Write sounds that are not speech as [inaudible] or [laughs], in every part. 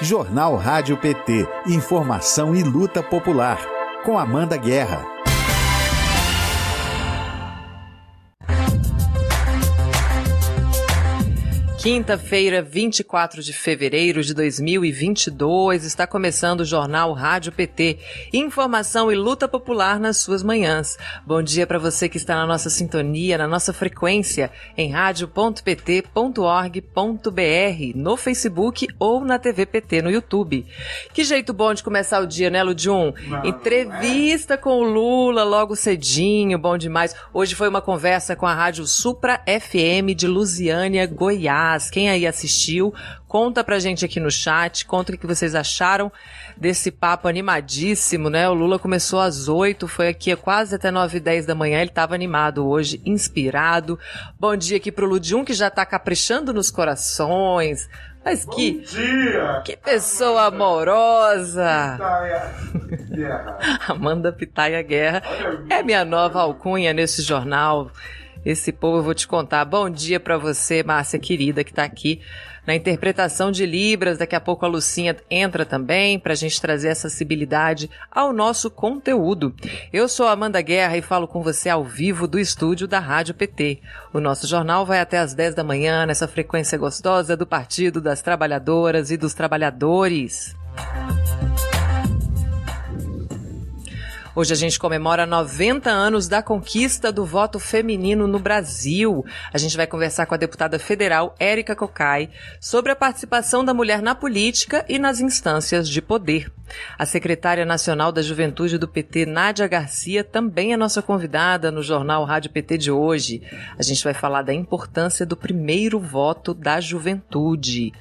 Jornal Rádio PT. Informação e luta popular. Com Amanda Guerra. Quinta-feira, 24 de fevereiro de 2022, está começando o Jornal Rádio PT. Informação e luta popular nas suas manhãs. Bom dia para você que está na nossa sintonia, na nossa frequência, em rádio.pt.org.br, no Facebook ou na TV PT no YouTube. Que jeito bom de começar o dia, né, Ludium? Entrevista com o Lula logo cedinho, bom demais. Hoje foi uma conversa com a Rádio Supra FM de Lusiânia, Goiás. Quem aí assistiu, conta pra gente aqui no chat, conta o que vocês acharam desse papo animadíssimo, né? O Lula começou às oito, foi aqui quase até nove e dez da manhã, ele estava animado hoje, inspirado. Bom dia aqui pro Ludium, que já tá caprichando nos corações. Mas Bom que, dia. que pessoa amorosa! Pitaia [laughs] Guerra. Amanda Pitaia Guerra é minha nova alcunha nesse jornal. Esse povo eu vou te contar. Bom dia para você, Márcia querida, que está aqui na interpretação de Libras. Daqui a pouco a Lucinha entra também para a gente trazer acessibilidade ao nosso conteúdo. Eu sou Amanda Guerra e falo com você ao vivo do estúdio da Rádio PT. O nosso jornal vai até às 10 da manhã nessa frequência gostosa do Partido das Trabalhadoras e dos Trabalhadores. Hoje a gente comemora 90 anos da conquista do voto feminino no Brasil. A gente vai conversar com a deputada federal Érica Cocai sobre a participação da mulher na política e nas instâncias de poder. A secretária nacional da Juventude do PT, Nádia Garcia, também é nossa convidada no jornal Rádio PT de hoje. A gente vai falar da importância do primeiro voto da juventude.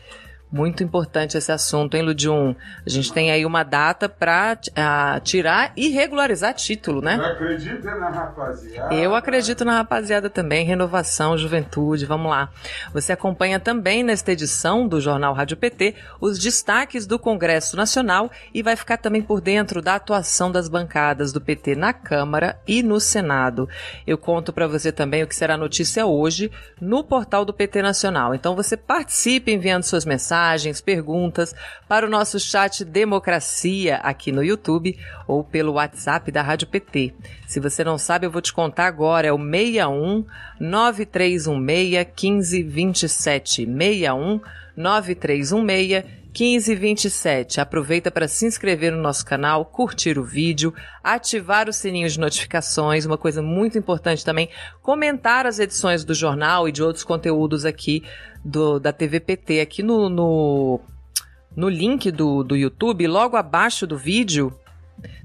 Muito importante esse assunto, hein, Ludium? A gente tem aí uma data para uh, tirar e regularizar título, né? Não acredita na rapaziada? Eu acredito na rapaziada também. Renovação, juventude, vamos lá. Você acompanha também nesta edição do Jornal Rádio PT os destaques do Congresso Nacional e vai ficar também por dentro da atuação das bancadas do PT na Câmara e no Senado. Eu conto para você também o que será notícia hoje no portal do PT Nacional. Então você participe enviando suas mensagens mensagens, perguntas para o nosso chat Democracia aqui no YouTube ou pelo WhatsApp da Rádio PT. Se você não sabe, eu vou te contar agora. É o 61 9316 1527. 61 9316 1527. Aproveita para se inscrever no nosso canal, curtir o vídeo, ativar o sininho de notificações, uma coisa muito importante também, comentar as edições do jornal e de outros conteúdos aqui do, da TVPT. Aqui no, no, no link do, do YouTube, logo abaixo do vídeo,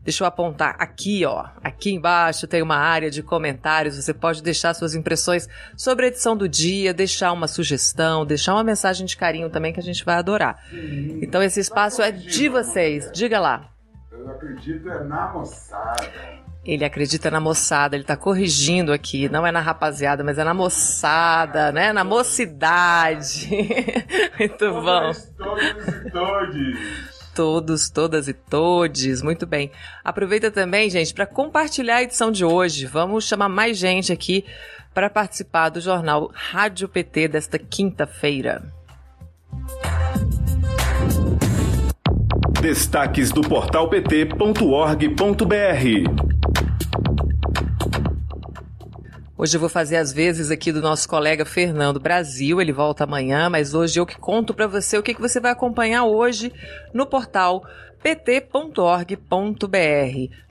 Deixa eu apontar aqui, ó. Aqui embaixo tem uma área de comentários. Você pode deixar suas impressões sobre a edição do dia, deixar uma sugestão, deixar uma mensagem de carinho também que a gente vai adorar. Sim. Então esse espaço é de vocês. Diga lá. Eu acredito é na moçada. Ele acredita na moçada, ele tá corrigindo aqui, não é na rapaziada, mas é na moçada, né? Na mocidade. [laughs] Muito bom. Todos e todos todos, todas e todes. Muito bem. Aproveita também, gente, para compartilhar a edição de hoje. Vamos chamar mais gente aqui para participar do jornal Rádio PT desta quinta-feira. Destaques do portal pt.org.br. Hoje eu vou fazer as vezes aqui do nosso colega Fernando Brasil, ele volta amanhã, mas hoje eu que conto para você o que, que você vai acompanhar hoje no portal pt.org.br.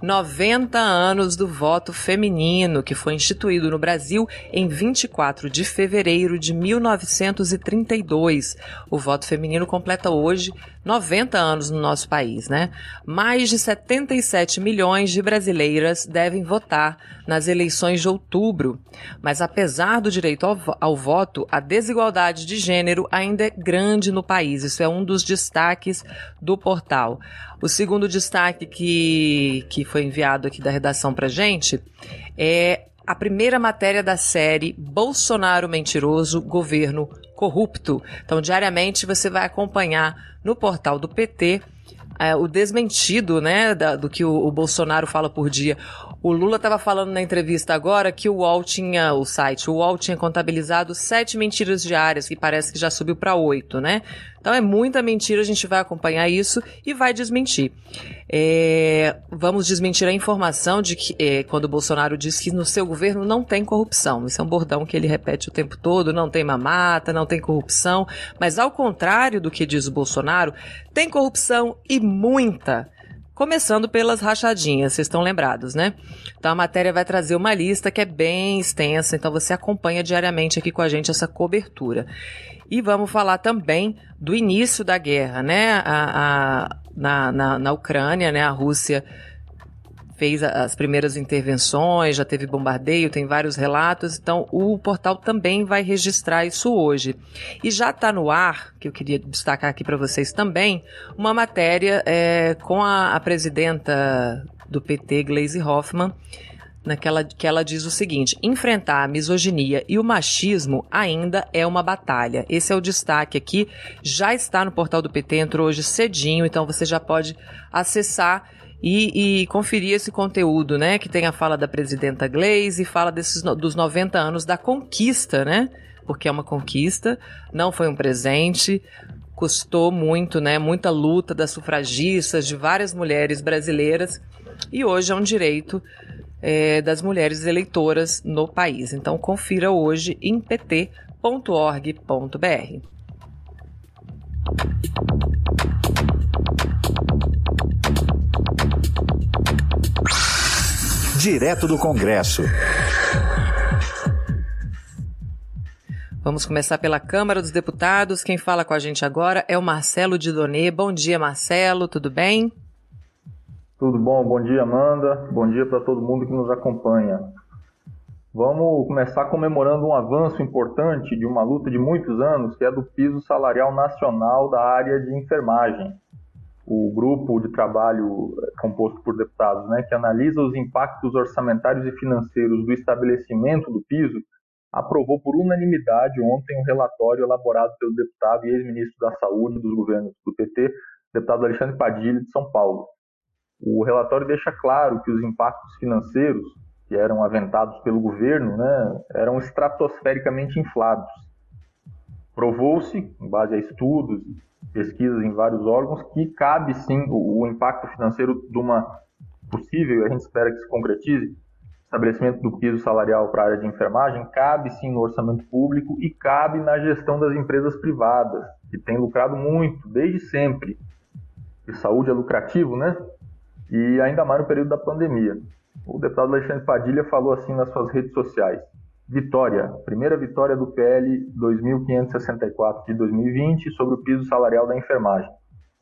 90 anos do voto feminino, que foi instituído no Brasil em 24 de fevereiro de 1932. O voto feminino completa hoje 90 anos no nosso país, né? Mais de 77 milhões de brasileiras devem votar nas eleições de outubro. Mas apesar do direito ao, ao, voto, a desigualdade de gênero ainda é grande no país. Isso é um dos destaques do portal. O segundo destaque que, que foi enviado aqui da redação pra gente é a primeira matéria da série Bolsonaro Mentiroso, Governo Corrupto. Então, diariamente você vai acompanhar no portal do PT é, o desmentido, né, da, do que o, o, Bolsonaro fala por dia. O Lula estava falando na entrevista agora que o UOL tinha, o site, o UOL tinha contabilizado sete mentiras diárias, que parece que já subiu para oito, né? Então é muita mentira, a gente vai acompanhar isso e vai desmentir. É, vamos desmentir a informação de que é, quando o Bolsonaro diz que no seu governo não tem corrupção. Isso é um bordão que ele repete o tempo todo, não tem mamata, não tem corrupção. Mas ao contrário do que diz o Bolsonaro, tem corrupção e muita. Começando pelas rachadinhas, vocês estão lembrados, né? Então a matéria vai trazer uma lista que é bem extensa, então você acompanha diariamente aqui com a gente essa cobertura. E vamos falar também do início da guerra, né? A, a, na, na, na Ucrânia, né? A Rússia fez as primeiras intervenções, já teve bombardeio, tem vários relatos, então o portal também vai registrar isso hoje. E já está no ar, que eu queria destacar aqui para vocês também, uma matéria é, com a, a presidenta do PT, Gleisi Hoffmann, naquela que ela diz o seguinte: enfrentar a misoginia e o machismo ainda é uma batalha. Esse é o destaque aqui. Já está no portal do PT, entrou hoje cedinho, então você já pode acessar e, e, conferir esse conteúdo, né? Que tem a fala da presidenta Glaze, fala desses, dos 90 anos da conquista, né? Porque é uma conquista, não foi um presente, custou muito, né? Muita luta das sufragistas, de várias mulheres brasileiras, e hoje é um direito é, das mulheres eleitoras no país. Então confira hoje em pt.org.br. Direto do Congresso. Vamos começar pela Câmara dos Deputados. Quem fala com a gente agora é o Marcelo Didonê. Bom dia, Marcelo, tudo bem? Tudo bom? Bom dia, Amanda. Bom dia para todo mundo que nos acompanha. Vamos começar comemorando um avanço importante de uma luta de muitos anos, que é do piso salarial nacional da área de enfermagem o grupo de trabalho eh, composto por deputados, né, que analisa os impactos orçamentários e financeiros do estabelecimento do piso, aprovou por unanimidade ontem um relatório elaborado pelo deputado e ex-ministro da Saúde dos governos do PT, deputado Alexandre Padilha, de São Paulo. O relatório deixa claro que os impactos financeiros que eram aventados pelo governo né, eram estratosfericamente inflados. Provou-se, em base a estudos pesquisas em vários órgãos, que cabe sim o, o impacto financeiro de uma possível, e a gente espera que se concretize, estabelecimento do piso salarial para a área de enfermagem, cabe sim no orçamento público e cabe na gestão das empresas privadas, que têm lucrado muito, desde sempre. E saúde é lucrativo, né? E ainda mais no período da pandemia. O deputado Alexandre Padilha falou assim nas suas redes sociais. Vitória, primeira vitória do PL 2564 de 2020 sobre o piso salarial da enfermagem.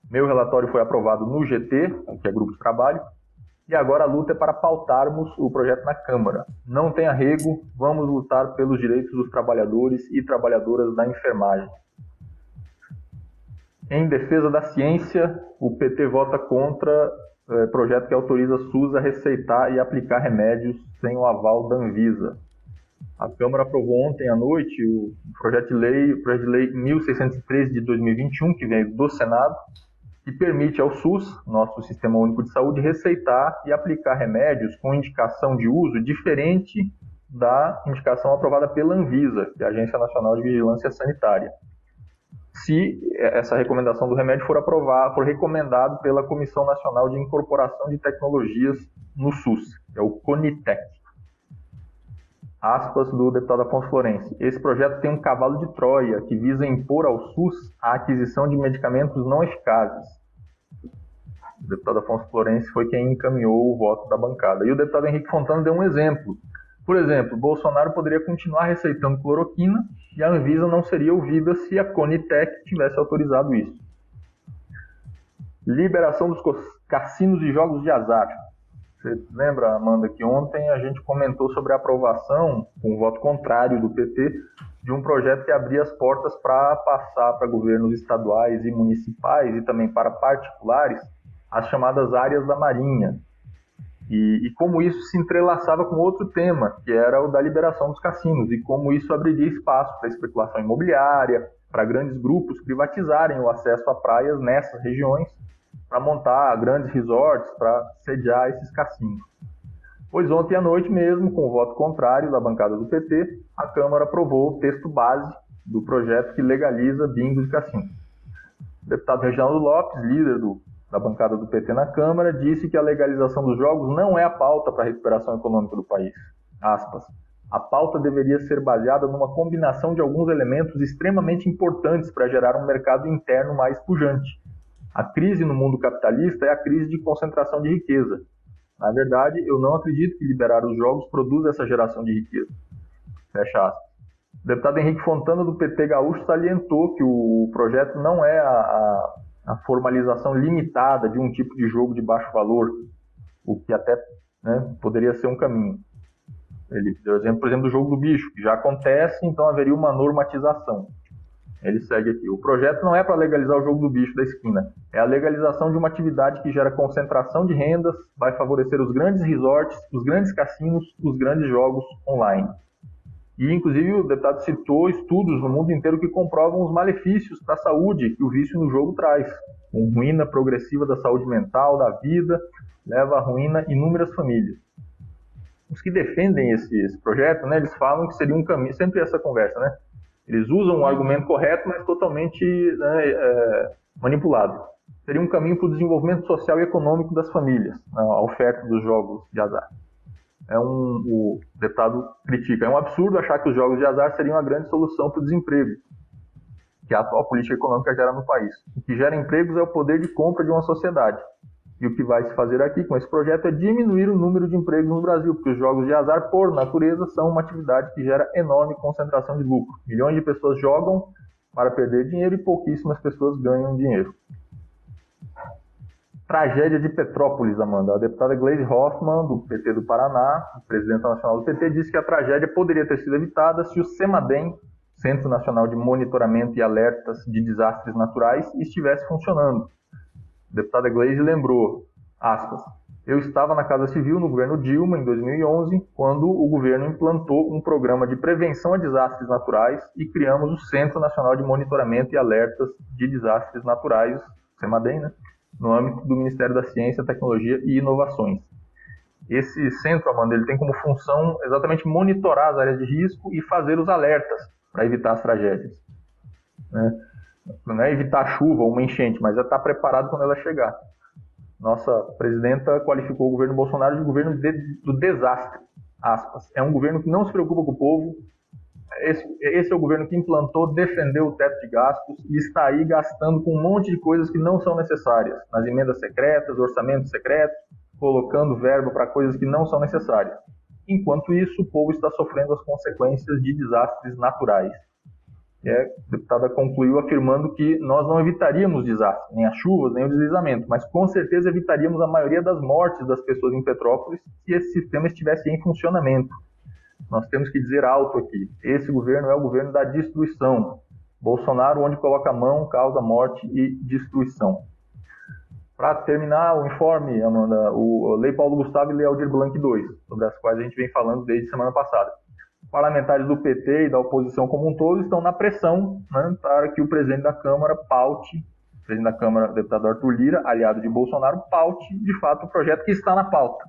Meu relatório foi aprovado no GT, que é grupo de trabalho, e agora a luta é para pautarmos o projeto na Câmara. Não tem arrego, vamos lutar pelos direitos dos trabalhadores e trabalhadoras da enfermagem. Em defesa da ciência, o PT vota contra é, projeto que autoriza a SUS a receitar e aplicar remédios sem o aval da Anvisa. A Câmara aprovou ontem à noite o projeto de lei, o projeto de lei 1613 de 2021, que veio do Senado, que permite ao SUS, nosso Sistema Único de Saúde, receitar e aplicar remédios com indicação de uso diferente da indicação aprovada pela Anvisa, que é a Agência Nacional de Vigilância Sanitária. Se essa recomendação do remédio for aprovada, for recomendado pela Comissão Nacional de Incorporação de Tecnologias no SUS, que é o CONITEC aspas do deputado Afonso Florenci. Esse projeto tem um cavalo de Troia que visa impor ao SUS a aquisição de medicamentos não eficazes. O deputado Afonso Florenci foi quem encaminhou o voto da bancada. E o deputado Henrique Fontana deu um exemplo. Por exemplo, Bolsonaro poderia continuar receitando cloroquina e a Anvisa não seria ouvida se a Conitec tivesse autorizado isso. Liberação dos cassinos e jogos de azar. Você lembra, Amanda, que ontem a gente comentou sobre a aprovação, com um voto contrário do PT, de um projeto que abria as portas para passar para governos estaduais e municipais e também para particulares as chamadas áreas da Marinha. E, e, como isso se entrelaçava com outro tema, que era o da liberação dos cassinos, e como isso abriria espaço para especulação imobiliária, para grandes grupos privatizarem o acesso a praias nessas regiões para montar grandes resorts para sediar esses cassinos. Pois ontem à noite mesmo, com o voto contrário da bancada do PT, a Câmara aprovou o texto base do projeto que legaliza bingo de cassino. O deputado Reginaldo Lopes, líder do, da bancada do PT na Câmara, disse que a legalização dos jogos não é a pauta para a recuperação econômica do país. Aspas. A pauta deveria ser baseada numa combinação de alguns elementos extremamente importantes para gerar um mercado interno mais pujante. A crise no mundo capitalista é a crise de concentração de riqueza. Na verdade, eu não acredito que liberar os jogos produza essa geração de riqueza. Fecha aspas. O deputado Henrique Fontana, do PT Gaúcho, salientou que o projeto não é a, a, a formalização limitada de um tipo de jogo de baixo valor, o que até né, poderia ser um caminho. Ele deu exemplo, por exemplo, do jogo do bicho, que já acontece, então haveria uma normatização. Ele segue aqui. O projeto não é para legalizar o jogo do bicho da esquina. É a legalização de uma atividade que gera concentração de rendas, vai favorecer os grandes resorts, os grandes cassinos, os grandes jogos online. E, inclusive, o deputado citou estudos no mundo inteiro que comprovam os malefícios para a saúde que o vício no jogo traz. Com ruína progressiva da saúde mental, da vida, leva à ruína inúmeras famílias. Os que defendem esse, esse projeto, né, eles falam que seria um caminho, sempre essa conversa, né? Eles usam um argumento correto, mas totalmente né, é, manipulado. Seria um caminho para o desenvolvimento social e econômico das famílias, né, a oferta dos jogos de azar é um, o deputado critica, é um absurdo achar que os jogos de azar seriam a grande solução para o desemprego que a atual política econômica gera no país. O que gera empregos é o poder de compra de uma sociedade. E o que vai se fazer aqui com esse projeto é diminuir o número de empregos no Brasil, porque os jogos de azar, por natureza, são uma atividade que gera enorme concentração de lucro. Milhões de pessoas jogam para perder dinheiro e pouquíssimas pessoas ganham dinheiro. Tragédia de Petrópolis, Amanda. A deputada Gleisi Hoffmann, do PT do Paraná, presidenta nacional do PT, disse que a tragédia poderia ter sido evitada se o CEMADEM, Centro Nacional de Monitoramento e Alertas de Desastres Naturais, estivesse funcionando. Deputada Gleisi lembrou, aspas, eu estava na Casa Civil no governo Dilma em 2011, quando o governo implantou um programa de prevenção a desastres naturais e criamos o Centro Nacional de Monitoramento e Alertas de Desastres Naturais, CEMADEM, né? no âmbito do Ministério da Ciência, Tecnologia e Inovações. Esse centro, Amanda, ele tem como função exatamente monitorar as áreas de risco e fazer os alertas para evitar as tragédias. Né? Não é evitar chuva ou uma enchente, mas é estar preparado quando ela chegar. Nossa presidenta qualificou o governo Bolsonaro de governo de, do desastre. Aspas. É um governo que não se preocupa com o povo, esse, esse, é o governo que implantou, defendeu o teto de gastos e está aí gastando com um monte de coisas que não são necessárias, nas emendas secretas, orçamentos secretos, colocando verba para coisas que não são necessárias. Enquanto isso, o povo está sofrendo as consequências de desastres naturais. E a deputada concluiu afirmando que nós não evitaríamos desastres, nem as chuvas, nem o deslizamento, mas com certeza evitaríamos a maioria das mortes das pessoas em Petrópolis se esse sistema estivesse em funcionamento nós temos que dizer alto aqui: esse governo é o governo da destruição. Bolsonaro, onde coloca a mão, causa morte e destruição. Para terminar o informe, Amanda, o Lei Paulo Gustavo e Lei Aldir Blanc II, sobre as quais a gente vem falando desde semana passada. Parlamentares do PT e da oposição como um todo estão na pressão né, para que o presidente da Câmara paute, o presidente da Câmara, o deputado Arthur Lira, aliado de Bolsonaro, paute de fato o projeto que está na pauta.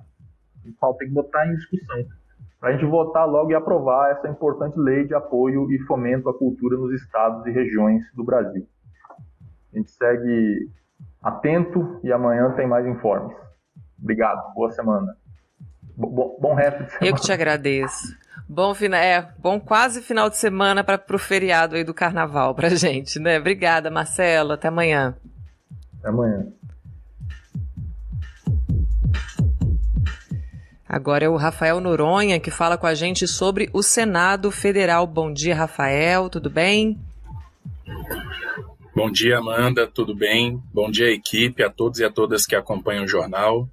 O pauta tem que botar em discussão para a gente votar logo e aprovar essa importante lei de apoio e fomento à cultura nos estados e regiões do Brasil. A gente segue atento e amanhã tem mais informes. Obrigado, boa semana. Bom, bom resto de semana. Eu que te agradeço. Bom, é, bom quase final de semana para o feriado aí do carnaval para gente, né? Obrigada, Marcelo. Até amanhã. Até amanhã. Agora é o Rafael Noronha que fala com a gente sobre o Senado Federal. Bom dia, Rafael, tudo bem? Bom dia, Amanda, tudo bem? Bom dia, equipe, a todos e a todas que acompanham o jornal.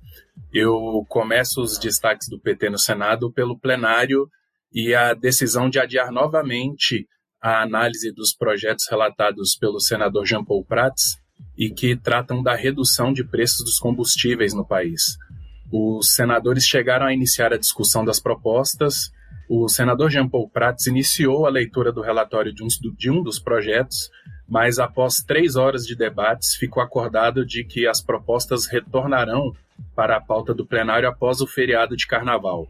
Eu começo os destaques do PT no Senado pelo plenário e a decisão de adiar novamente a análise dos projetos relatados pelo senador Jean Paul Prats e que tratam da redução de preços dos combustíveis no país. Os senadores chegaram a iniciar a discussão das propostas. O senador Jean Paul Prats iniciou a leitura do relatório de um, de um dos projetos, mas após três horas de debates, ficou acordado de que as propostas retornarão para a pauta do plenário após o feriado de carnaval.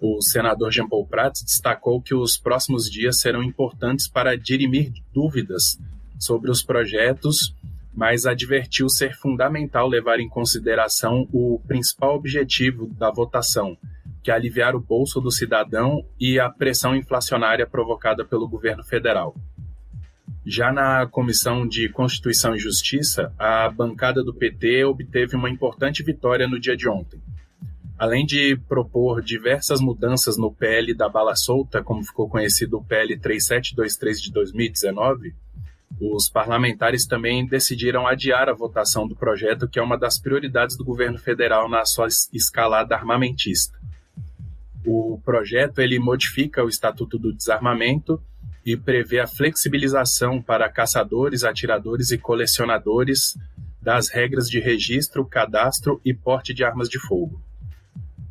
O senador Jean Paul Prats destacou que os próximos dias serão importantes para dirimir dúvidas sobre os projetos mas advertiu ser fundamental levar em consideração o principal objetivo da votação, que é aliviar o bolso do cidadão e a pressão inflacionária provocada pelo governo federal. Já na Comissão de Constituição e Justiça, a bancada do PT obteve uma importante vitória no dia de ontem. Além de propor diversas mudanças no PL da bala solta, como ficou conhecido o PL 3723 de 2019, os parlamentares também decidiram adiar a votação do projeto, que é uma das prioridades do governo federal na sua escalada armamentista. O projeto ele modifica o Estatuto do Desarmamento e prevê a flexibilização para caçadores, atiradores e colecionadores das regras de registro, cadastro e porte de armas de fogo.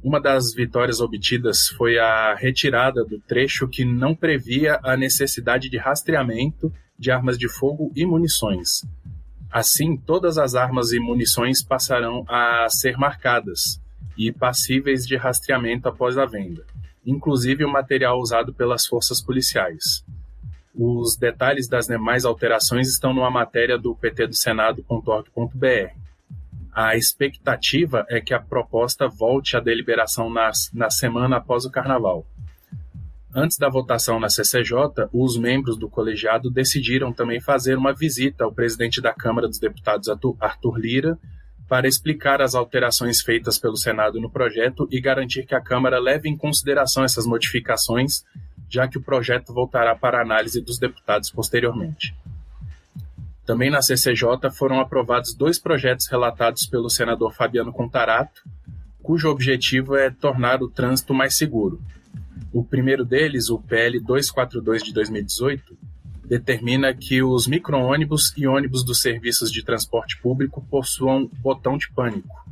Uma das vitórias obtidas foi a retirada do trecho que não previa a necessidade de rastreamento de armas de fogo e munições. Assim, todas as armas e munições passarão a ser marcadas e passíveis de rastreamento após a venda, inclusive o material usado pelas forças policiais. Os detalhes das demais alterações estão numa matéria do pt do Senado.org.br. A expectativa é que a proposta volte à deliberação na, na semana após o Carnaval. Antes da votação na CCJ, os membros do colegiado decidiram também fazer uma visita ao presidente da Câmara dos Deputados, Arthur Lira, para explicar as alterações feitas pelo Senado no projeto e garantir que a Câmara leve em consideração essas modificações, já que o projeto voltará para análise dos deputados posteriormente. Também na CCJ foram aprovados dois projetos relatados pelo senador Fabiano Contarato, cujo objetivo é tornar o trânsito mais seguro. O primeiro deles, o PL 242 de 2018, determina que os micro-ônibus e ônibus dos serviços de transporte público possuam botão de pânico.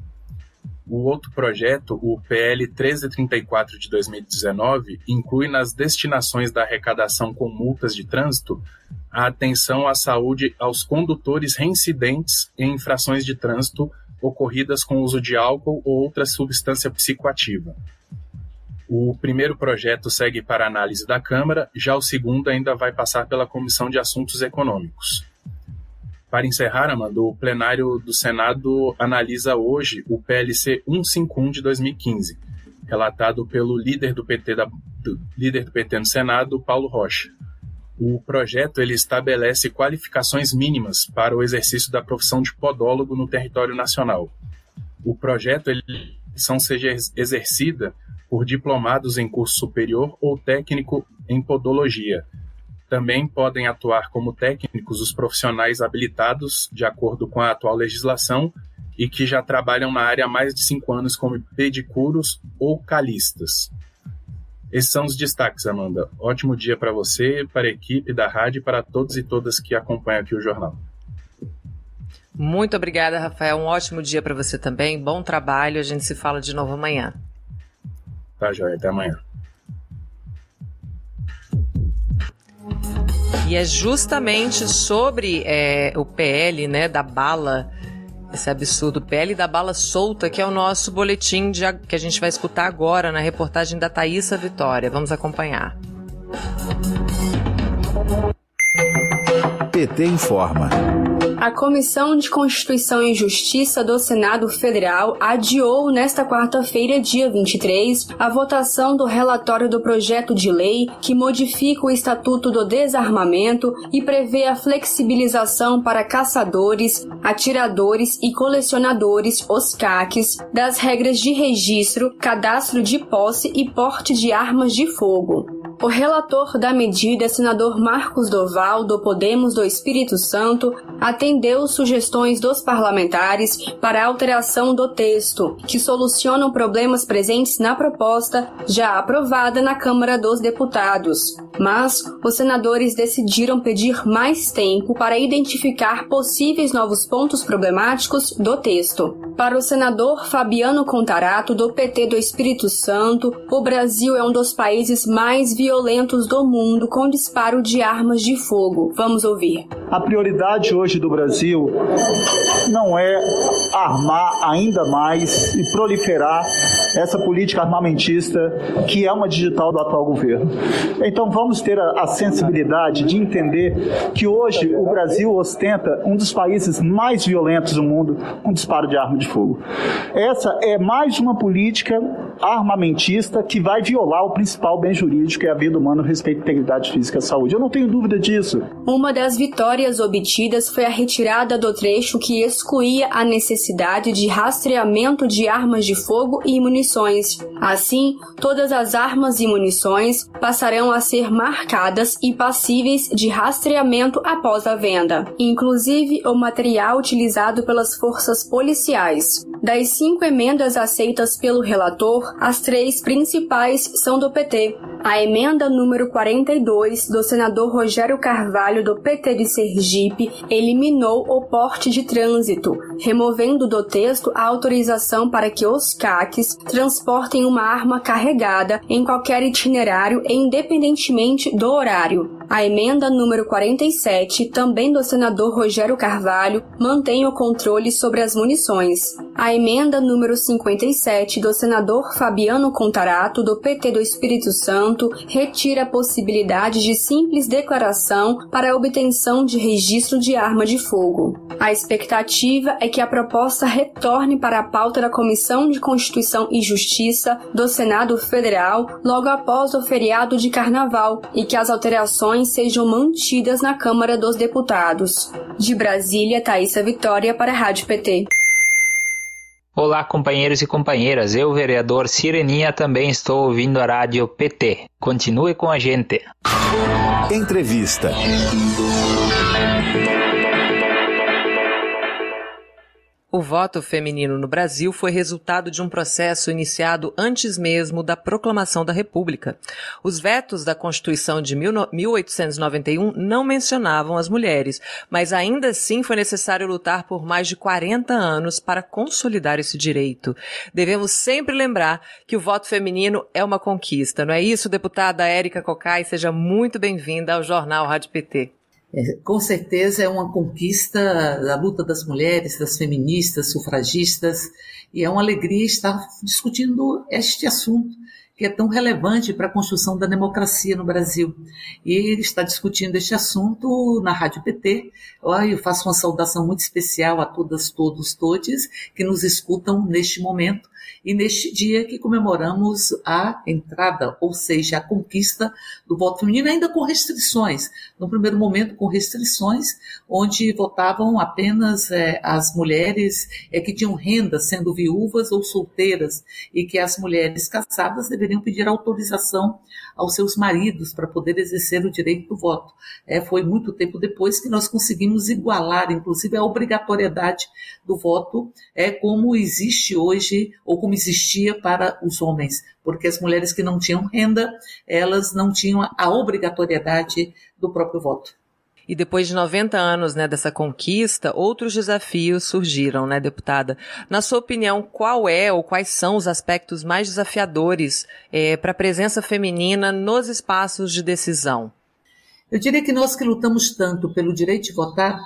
O outro projeto, o PL 1334 de 2019, inclui nas destinações da arrecadação com multas de trânsito a atenção à saúde aos condutores reincidentes em infrações de trânsito ocorridas com uso de álcool ou outra substância psicoativa. O primeiro projeto segue para análise da Câmara, já o segundo ainda vai passar pela Comissão de Assuntos Econômicos. Para encerrar, Amanda, o plenário do Senado analisa hoje o PLC 151 de 2015, relatado pelo líder do PT, da, do, líder do PT no Senado, Paulo Rocha. O projeto ele estabelece qualificações mínimas para o exercício da profissão de podólogo no território nacional. O projeto ele são seja exercida por diplomados em curso superior ou técnico em podologia. Também podem atuar como técnicos os profissionais habilitados de acordo com a atual legislação e que já trabalham na área há mais de cinco anos como pedicuros ou calistas. Esses são os destaques, Amanda. Ótimo dia para você, para a equipe da rádio e para todos e todas que acompanham aqui o jornal. Muito obrigada, Rafael. Um ótimo dia para você também. Bom trabalho. A gente se fala de novo amanhã. Tá, joia. Até amanhã. E é justamente sobre é, o PL, né, da bala, esse absurdo PL da bala solta, que é o nosso boletim de, que a gente vai escutar agora na reportagem da Thaisa Vitória. Vamos acompanhar. PT informa. A Comissão de Constituição e Justiça do Senado Federal adiou nesta quarta-feira, dia 23, a votação do relatório do projeto de lei que modifica o Estatuto do Desarmamento e prevê a flexibilização para caçadores, atiradores e colecionadores, os CACs, das regras de registro, cadastro de posse e porte de armas de fogo. O relator da medida, senador Marcos Doval, do Podemos do Espírito Santo, atendeu sugestões dos parlamentares para a alteração do texto, que solucionam problemas presentes na proposta já aprovada na Câmara dos Deputados. Mas os senadores decidiram pedir mais tempo para identificar possíveis novos pontos problemáticos do texto. Para o senador Fabiano Contarato, do PT do Espírito Santo, o Brasil é um dos países mais violentos do mundo com disparo de armas de fogo. Vamos ouvir. A prioridade hoje do Brasil não é armar ainda mais e proliferar essa política armamentista que é uma digital do atual governo. Então vamos ter a, a sensibilidade de entender que hoje o Brasil ostenta um dos países mais violentos do mundo com disparo de arma de fogo. Essa é mais uma política armamentista que vai violar o principal bem jurídico, que é a vida humana, respeito à integridade física e à saúde. Eu não tenho dúvida disso. Uma das vitórias obtidas foi a retirada do trecho que excluía a necessidade de rastreamento de armas de fogo e munições. Assim, todas as armas e munições passarão a ser marcadas e passíveis de rastreamento após a venda, inclusive o material utilizado pelas forças policiais. Das cinco emendas aceitas pelo relator, as três principais são do PT. A emenda número 42 do senador Rogério Carvalho do PT de Sergipe eliminou o porte de trânsito, removendo do texto a autorização para que os CACs transportem uma arma carregada em qualquer itinerário, independentemente do horário. A emenda número 47, também do senador Rogério Carvalho, mantém o controle sobre as munições. A emenda número 57 do senador Fabiano Contarato, do PT do Espírito Santo, retira a possibilidade de simples declaração para a obtenção de registro de arma de fogo. A expectativa é que a proposta retorne para a pauta da Comissão de Constituição e Justiça do Senado Federal logo após o feriado de Carnaval e que as alterações sejam mantidas na Câmara dos Deputados. De Brasília, Thaisa Vitória para a Rádio PT. Olá, companheiros e companheiras. Eu, vereador Sireninha, também estou ouvindo a rádio PT. Continue com a gente. Entrevista. O voto feminino no Brasil foi resultado de um processo iniciado antes mesmo da proclamação da República. Os vetos da Constituição de 1891 não mencionavam as mulheres, mas ainda assim foi necessário lutar por mais de 40 anos para consolidar esse direito. Devemos sempre lembrar que o voto feminino é uma conquista, não é isso, deputada Érica Cocai? Seja muito bem-vinda ao Jornal Rádio PT. É, com certeza é uma conquista da luta das mulheres, das feministas, sufragistas, e é uma alegria estar discutindo este assunto que é tão relevante para a construção da democracia no Brasil. E ele está discutindo este assunto na Rádio PT. Eu faço uma saudação muito especial a todas, todos, todes que nos escutam neste momento e neste dia que comemoramos a entrada, ou seja, a conquista do voto feminino, ainda com restrições. No primeiro momento, com restrições, onde votavam apenas é, as mulheres é, que tinham renda, sendo viúvas ou solteiras, e que as mulheres casadas deveriam pedir autorização aos seus maridos para poder exercer o direito do voto. É, foi muito tempo depois que nós conseguimos igualar, inclusive, a obrigatoriedade do voto, é como existe hoje, ou como existia para os homens, porque as mulheres que não tinham renda, elas não tinham a obrigatoriedade do próprio voto. E depois de 90 anos né, dessa conquista, outros desafios surgiram, né, deputada? Na sua opinião, qual é ou quais são os aspectos mais desafiadores é, para a presença feminina nos espaços de decisão? Eu diria que nós que lutamos tanto pelo direito de votar,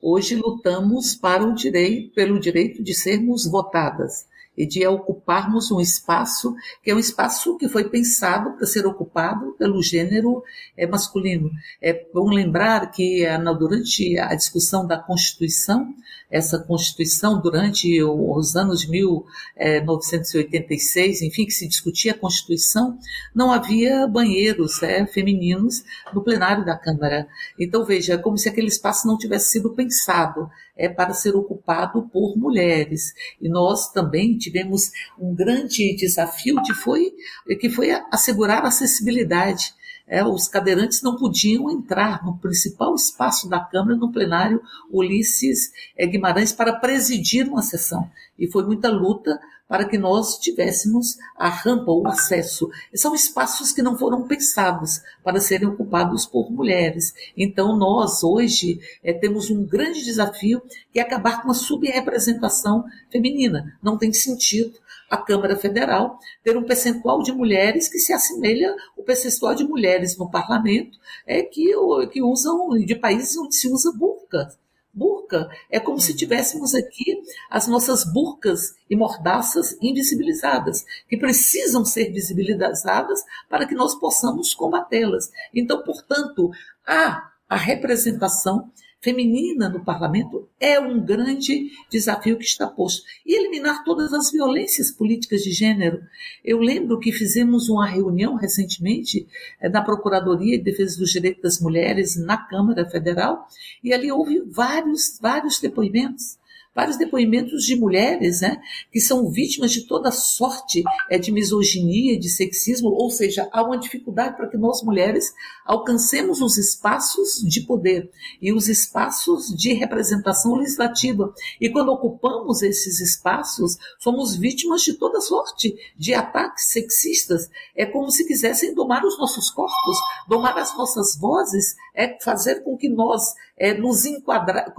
hoje lutamos para o direito, pelo direito de sermos votadas e de ocuparmos um espaço que é um espaço que foi pensado para ser ocupado pelo gênero é, masculino. É bom lembrar que é, durante a discussão da Constituição, essa Constituição durante os anos de 1986, enfim, que se discutia a Constituição, não havia banheiros é, femininos no plenário da Câmara. Então, veja, é como se aquele espaço não tivesse sido pensado é, para ser ocupado por mulheres. E nós também tivemos um grande desafio foi, que foi assegurar a acessibilidade é, os cadeirantes não podiam entrar no principal espaço da Câmara, no plenário Ulisses é, Guimarães, para presidir uma sessão. E foi muita luta para que nós tivéssemos a rampa, o acesso. São espaços que não foram pensados para serem ocupados por mulheres. Então, nós, hoje, é, temos um grande desafio que é acabar com a subrepresentação feminina. Não tem sentido a Câmara Federal ter um percentual de mulheres que se assemelha ao percentual de mulheres no parlamento é, que, que usam de países onde se usa burca. burca. É como se tivéssemos aqui as nossas burcas e mordaças invisibilizadas, que precisam ser visibilizadas para que nós possamos combatê-las. Então, portanto, há a representação feminina no parlamento é um grande desafio que está posto. E eliminar todas as violências políticas de gênero. Eu lembro que fizemos uma reunião recentemente eh, na Procuradoria de Defesa dos Direitos das Mulheres na Câmara Federal e ali houve vários, vários depoimentos vários depoimentos de mulheres né, que são vítimas de toda sorte é, de misoginia, de sexismo, ou seja, há uma dificuldade para que nós mulheres alcancemos os espaços de poder e os espaços de representação legislativa. E quando ocupamos esses espaços, somos vítimas de toda sorte de ataques sexistas. É como se quisessem domar os nossos corpos, domar as nossas vozes, é fazer com que nós é, nos enquadra,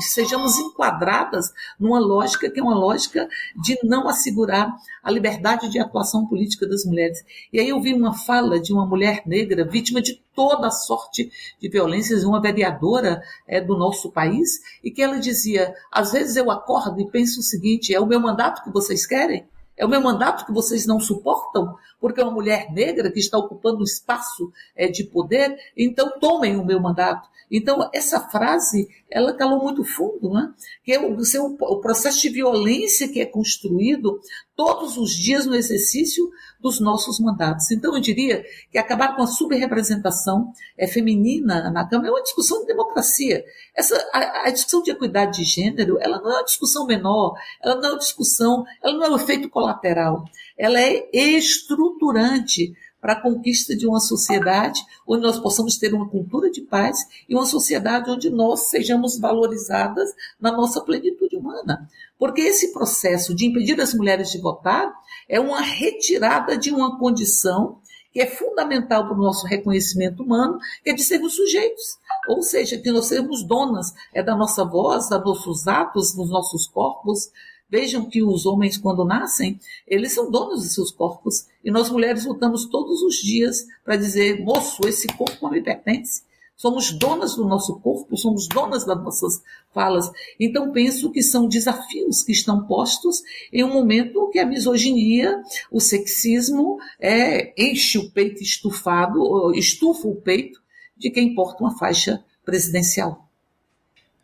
sejamos enquadradas numa lógica que é uma lógica de não assegurar a liberdade de atuação política das mulheres. E aí eu vi uma fala de uma mulher negra vítima de toda sorte de violências, uma vereadora é, do nosso país, e que ela dizia: às vezes eu acordo e penso o seguinte, é o meu mandato que vocês querem? É o meu mandato que vocês não suportam, porque é uma mulher negra que está ocupando um espaço é, de poder, então tomem o meu mandato. Então, essa frase, ela calou muito fundo, né? que é o, o processo de violência que é construído todos os dias no exercício dos nossos mandatos. Então, eu diria que acabar com a subrepresentação é, feminina na Câmara é uma discussão de democracia. Essa, a, a, discussão de equidade de gênero, ela não é uma discussão menor, ela não é uma discussão, ela não é um efeito colateral, ela é estruturante para a conquista de uma sociedade onde nós possamos ter uma cultura de paz e uma sociedade onde nós sejamos valorizadas na nossa plenitude humana. Porque esse processo de impedir as mulheres de votar é uma retirada de uma condição que é fundamental para o nosso reconhecimento humano, que é de sermos sujeitos. Ou seja, que nós sermos donas é da nossa voz, dos nossos atos, dos nossos corpos, Vejam que os homens, quando nascem, eles são donos de seus corpos. E nós mulheres lutamos todos os dias para dizer: moço, esse corpo não me pertence. Somos donas do nosso corpo, somos donas das nossas falas. Então, penso que são desafios que estão postos em um momento que a misoginia, o sexismo, é, enche o peito estufado, estufa o peito de quem porta uma faixa presidencial.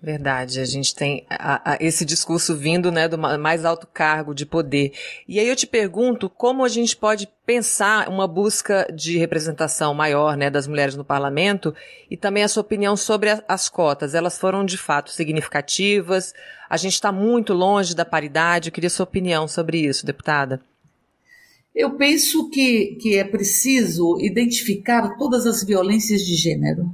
Verdade, a gente tem a, a, esse discurso vindo né, do mais alto cargo de poder. E aí eu te pergunto como a gente pode pensar uma busca de representação maior né, das mulheres no parlamento e também a sua opinião sobre a, as cotas. Elas foram de fato significativas? A gente está muito longe da paridade. Eu queria sua opinião sobre isso, deputada. Eu penso que, que é preciso identificar todas as violências de gênero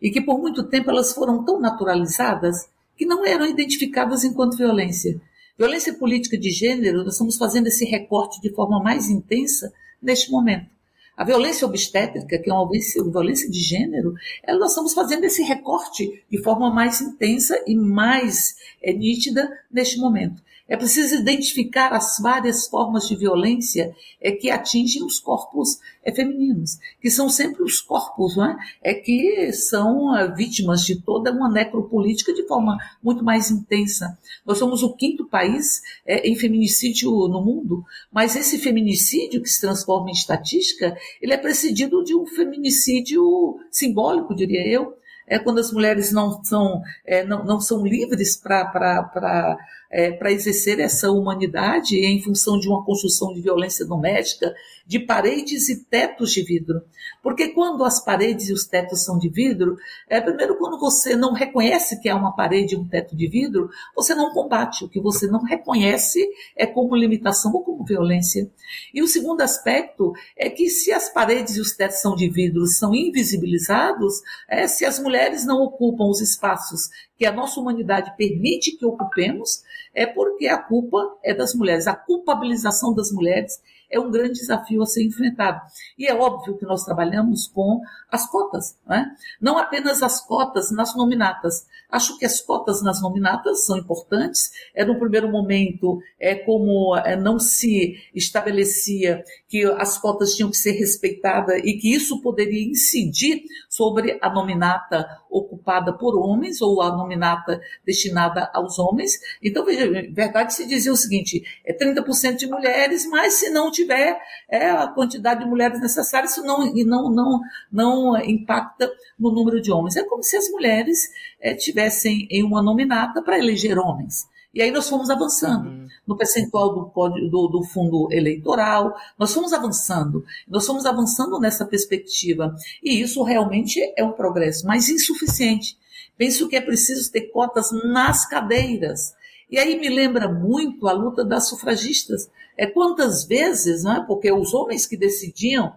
e que por muito tempo elas foram tão naturalizadas que não eram identificadas enquanto violência. Violência política de gênero, nós estamos fazendo esse recorte de forma mais intensa neste momento. A violência obstétrica, que é uma violência de gênero, nós estamos fazendo esse recorte de forma mais intensa e mais é, nítida neste momento. É preciso identificar as várias formas de violência é, que atingem os corpos é, femininos, que são sempre os corpos não é? É, que são é, vítimas de toda uma necropolítica de forma muito mais intensa. Nós somos o quinto país é, em feminicídio no mundo, mas esse feminicídio que se transforma em estatística, ele é precedido de um feminicídio simbólico, diria eu, é quando as mulheres não são, é, não, não são livres para é, para exercer essa humanidade em função de uma construção de violência doméstica, de paredes e tetos de vidro. Porque quando as paredes e os tetos são de vidro, é primeiro quando você não reconhece que é uma parede e um teto de vidro, você não combate. O que você não reconhece é como limitação ou como violência. E o segundo aspecto é que se as paredes e os tetos são de vidro são invisibilizados, é, se as mulheres não ocupam os espaços que a nossa humanidade permite que ocupemos, é porque a culpa é das mulheres. A culpabilização das mulheres é um grande desafio a ser enfrentado. E é óbvio que nós trabalhamos com as cotas, né? não apenas as cotas nas nominatas. Acho que as cotas nas nominatas são importantes. É no primeiro momento, é como é, não se estabelecia que as cotas tinham que ser respeitadas e que isso poderia incidir sobre a nominata ocupada por homens ou a nominata destinada aos homens. Então, veja, verdade se dizia o seguinte: é 30% de mulheres, mas se não tiver é, a quantidade de mulheres necessária, isso não, não, não, não impacta no número de homens. É como se as mulheres é, tivessem em uma nominata para eleger homens. E aí nós fomos avançando uhum. no percentual do, do, do, fundo eleitoral, nós fomos avançando, nós fomos avançando nessa perspectiva. E isso realmente é um progresso, mas insuficiente. Penso que é preciso ter cotas nas cadeiras. E aí me lembra muito a luta das sufragistas. É quantas vezes, né, porque os homens que decidiam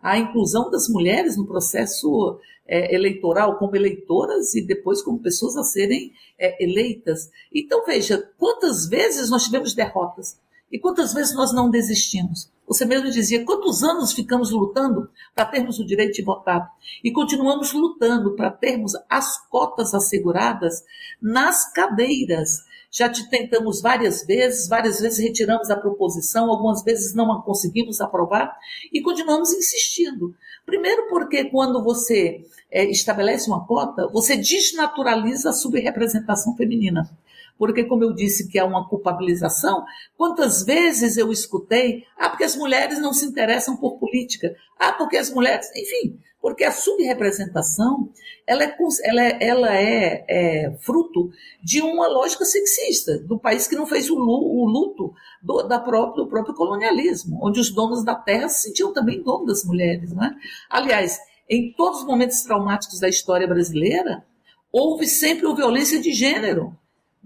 a inclusão das mulheres no processo é, eleitoral como eleitoras e depois como pessoas a serem é, eleitas. Então, veja, quantas vezes nós tivemos derrotas e quantas vezes nós não desistimos. Você mesmo dizia, quantos anos ficamos lutando para termos o direito de votar? E continuamos lutando para termos as cotas asseguradas nas cadeiras já te tentamos várias vezes, várias vezes retiramos a proposição, algumas vezes não a conseguimos aprovar e continuamos insistindo. Primeiro, porque quando você é, estabelece uma cota, você desnaturaliza a subrepresentação feminina. Porque, como eu disse que é uma culpabilização, quantas vezes eu escutei, ah, porque as mulheres não se interessam por política, ah, porque as mulheres, enfim, porque a subrepresentação ela é, ela é, ela é, é fruto de uma lógica sexista, do país que não fez o, luto do, da própria, do próprio colonialismo, onde os donos da terra se sentiam também donos das mulheres. Né? Aliás, em todos os momentos traumáticos da história brasileira, houve sempre uma violência de gênero.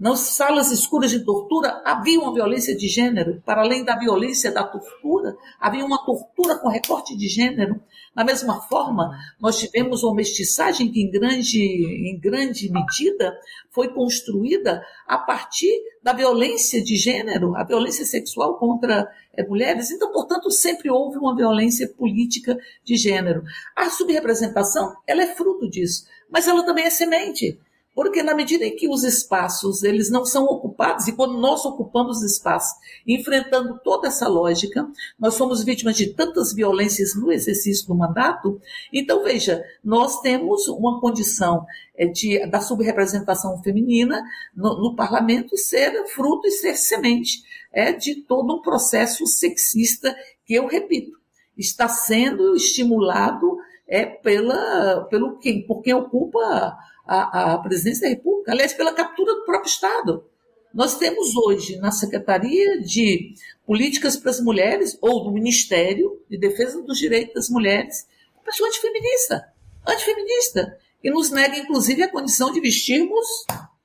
Nas salas escuras de tortura havia uma violência de gênero, para além da violência da tortura, havia uma tortura com recorte de gênero. Da mesma forma, nós tivemos uma mestiçagem que, em grande, em grande medida, foi construída a partir da violência de gênero, a violência sexual contra é, mulheres. Então, portanto, sempre houve uma violência política de gênero. A subrepresentação, ela é fruto disso, mas ela também é semente. Porque na medida em que os espaços eles não são ocupados, e quando nós ocupamos os espaços, enfrentando toda essa lógica, nós somos vítimas de tantas violências no exercício do mandato, então veja, nós temos uma condição eh, de, da subrepresentação feminina no, no parlamento ser fruto e ser semente é, de todo um processo sexista que, eu repito, está sendo estimulado é, pela, pelo quem, por quem ocupa a, a presidência da República, aliás, pela captura do próprio Estado. Nós temos hoje na Secretaria de Políticas para as Mulheres, ou no Ministério de Defesa dos Direitos das Mulheres, uma pessoa antifeminista, antifeminista, que nos nega, inclusive, a condição de vestirmos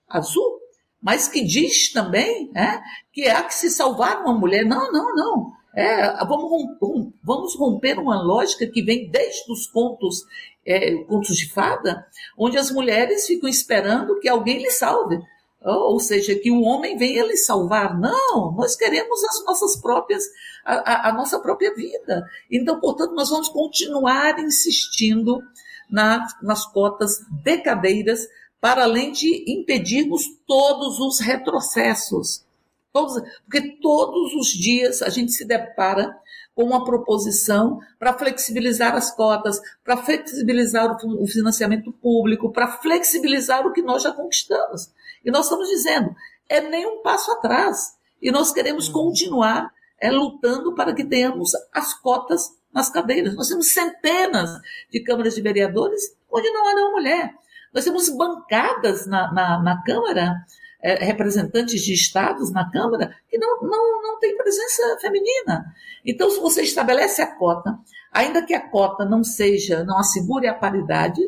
azul, mas que diz também é, que há que se salvar uma mulher. Não, não, não. É, vamos, romper, vamos romper uma lógica que vem desde os contos, é, contos de fada, onde as mulheres ficam esperando que alguém lhe salve. Ou seja, que o homem venha lhe salvar. Não, nós queremos as nossas próprias, a, a, a nossa própria vida. Então, portanto, nós vamos continuar insistindo na, nas cotas de cadeiras, para além de impedirmos todos os retrocessos. Todos, porque todos os dias a gente se depara com uma proposição para flexibilizar as cotas, para flexibilizar o financiamento público, para flexibilizar o que nós já conquistamos. E nós estamos dizendo, é nem um passo atrás. E nós queremos continuar é, lutando para que tenhamos as cotas nas cadeiras. Nós temos centenas de câmaras de vereadores onde não há nenhuma mulher. Nós temos bancadas na, na, na Câmara é, representantes de estados na Câmara que não, não, não tem presença feminina. Então, se você estabelece a cota, ainda que a cota não seja, não assegure a paridade,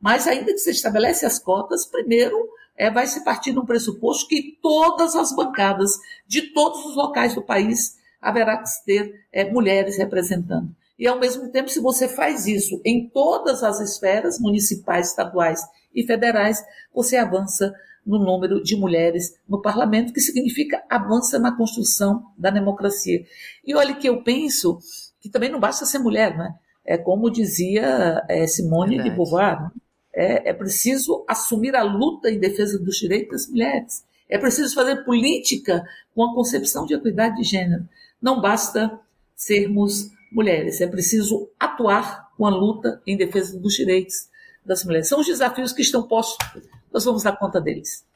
mas ainda que você estabelece as cotas, primeiro é, vai se partir de um pressuposto que todas as bancadas de todos os locais do país haverá que ter é, mulheres representando. E, ao mesmo tempo, se você faz isso em todas as esferas municipais, estaduais e federais, você avança no número de mulheres no parlamento, que significa avança na construção da democracia. E olha que eu penso que também não basta ser mulher, né? É como dizia é, Simone Verdade. de Beauvoir, né? é, é preciso assumir a luta em defesa dos direitos das mulheres. É preciso fazer política com a concepção de equidade de gênero. Não basta sermos mulheres, é preciso atuar com a luta em defesa dos direitos das mulheres. São os desafios que estão postos, nós vamos dar conta deles.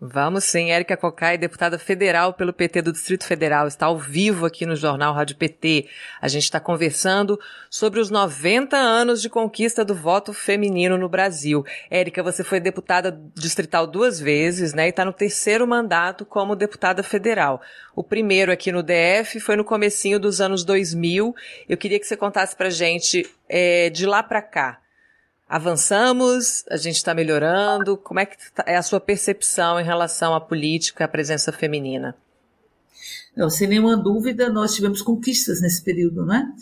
Vamos sim, Érica Cocai, deputada federal pelo PT do Distrito Federal, está ao vivo aqui no Jornal Rádio PT. A gente está conversando sobre os 90 anos de conquista do voto feminino no Brasil. Érica, você foi deputada distrital duas vezes, né, e está no terceiro mandato como deputada federal. O primeiro aqui no DF foi no comecinho dos anos 2000. Eu queria que você contasse pra gente é, de lá para cá avançamos, a gente está melhorando? Como é que tá, é a sua percepção em relação à política, à presença feminina? Não, sem nenhuma dúvida, nós tivemos conquistas nesse período, né?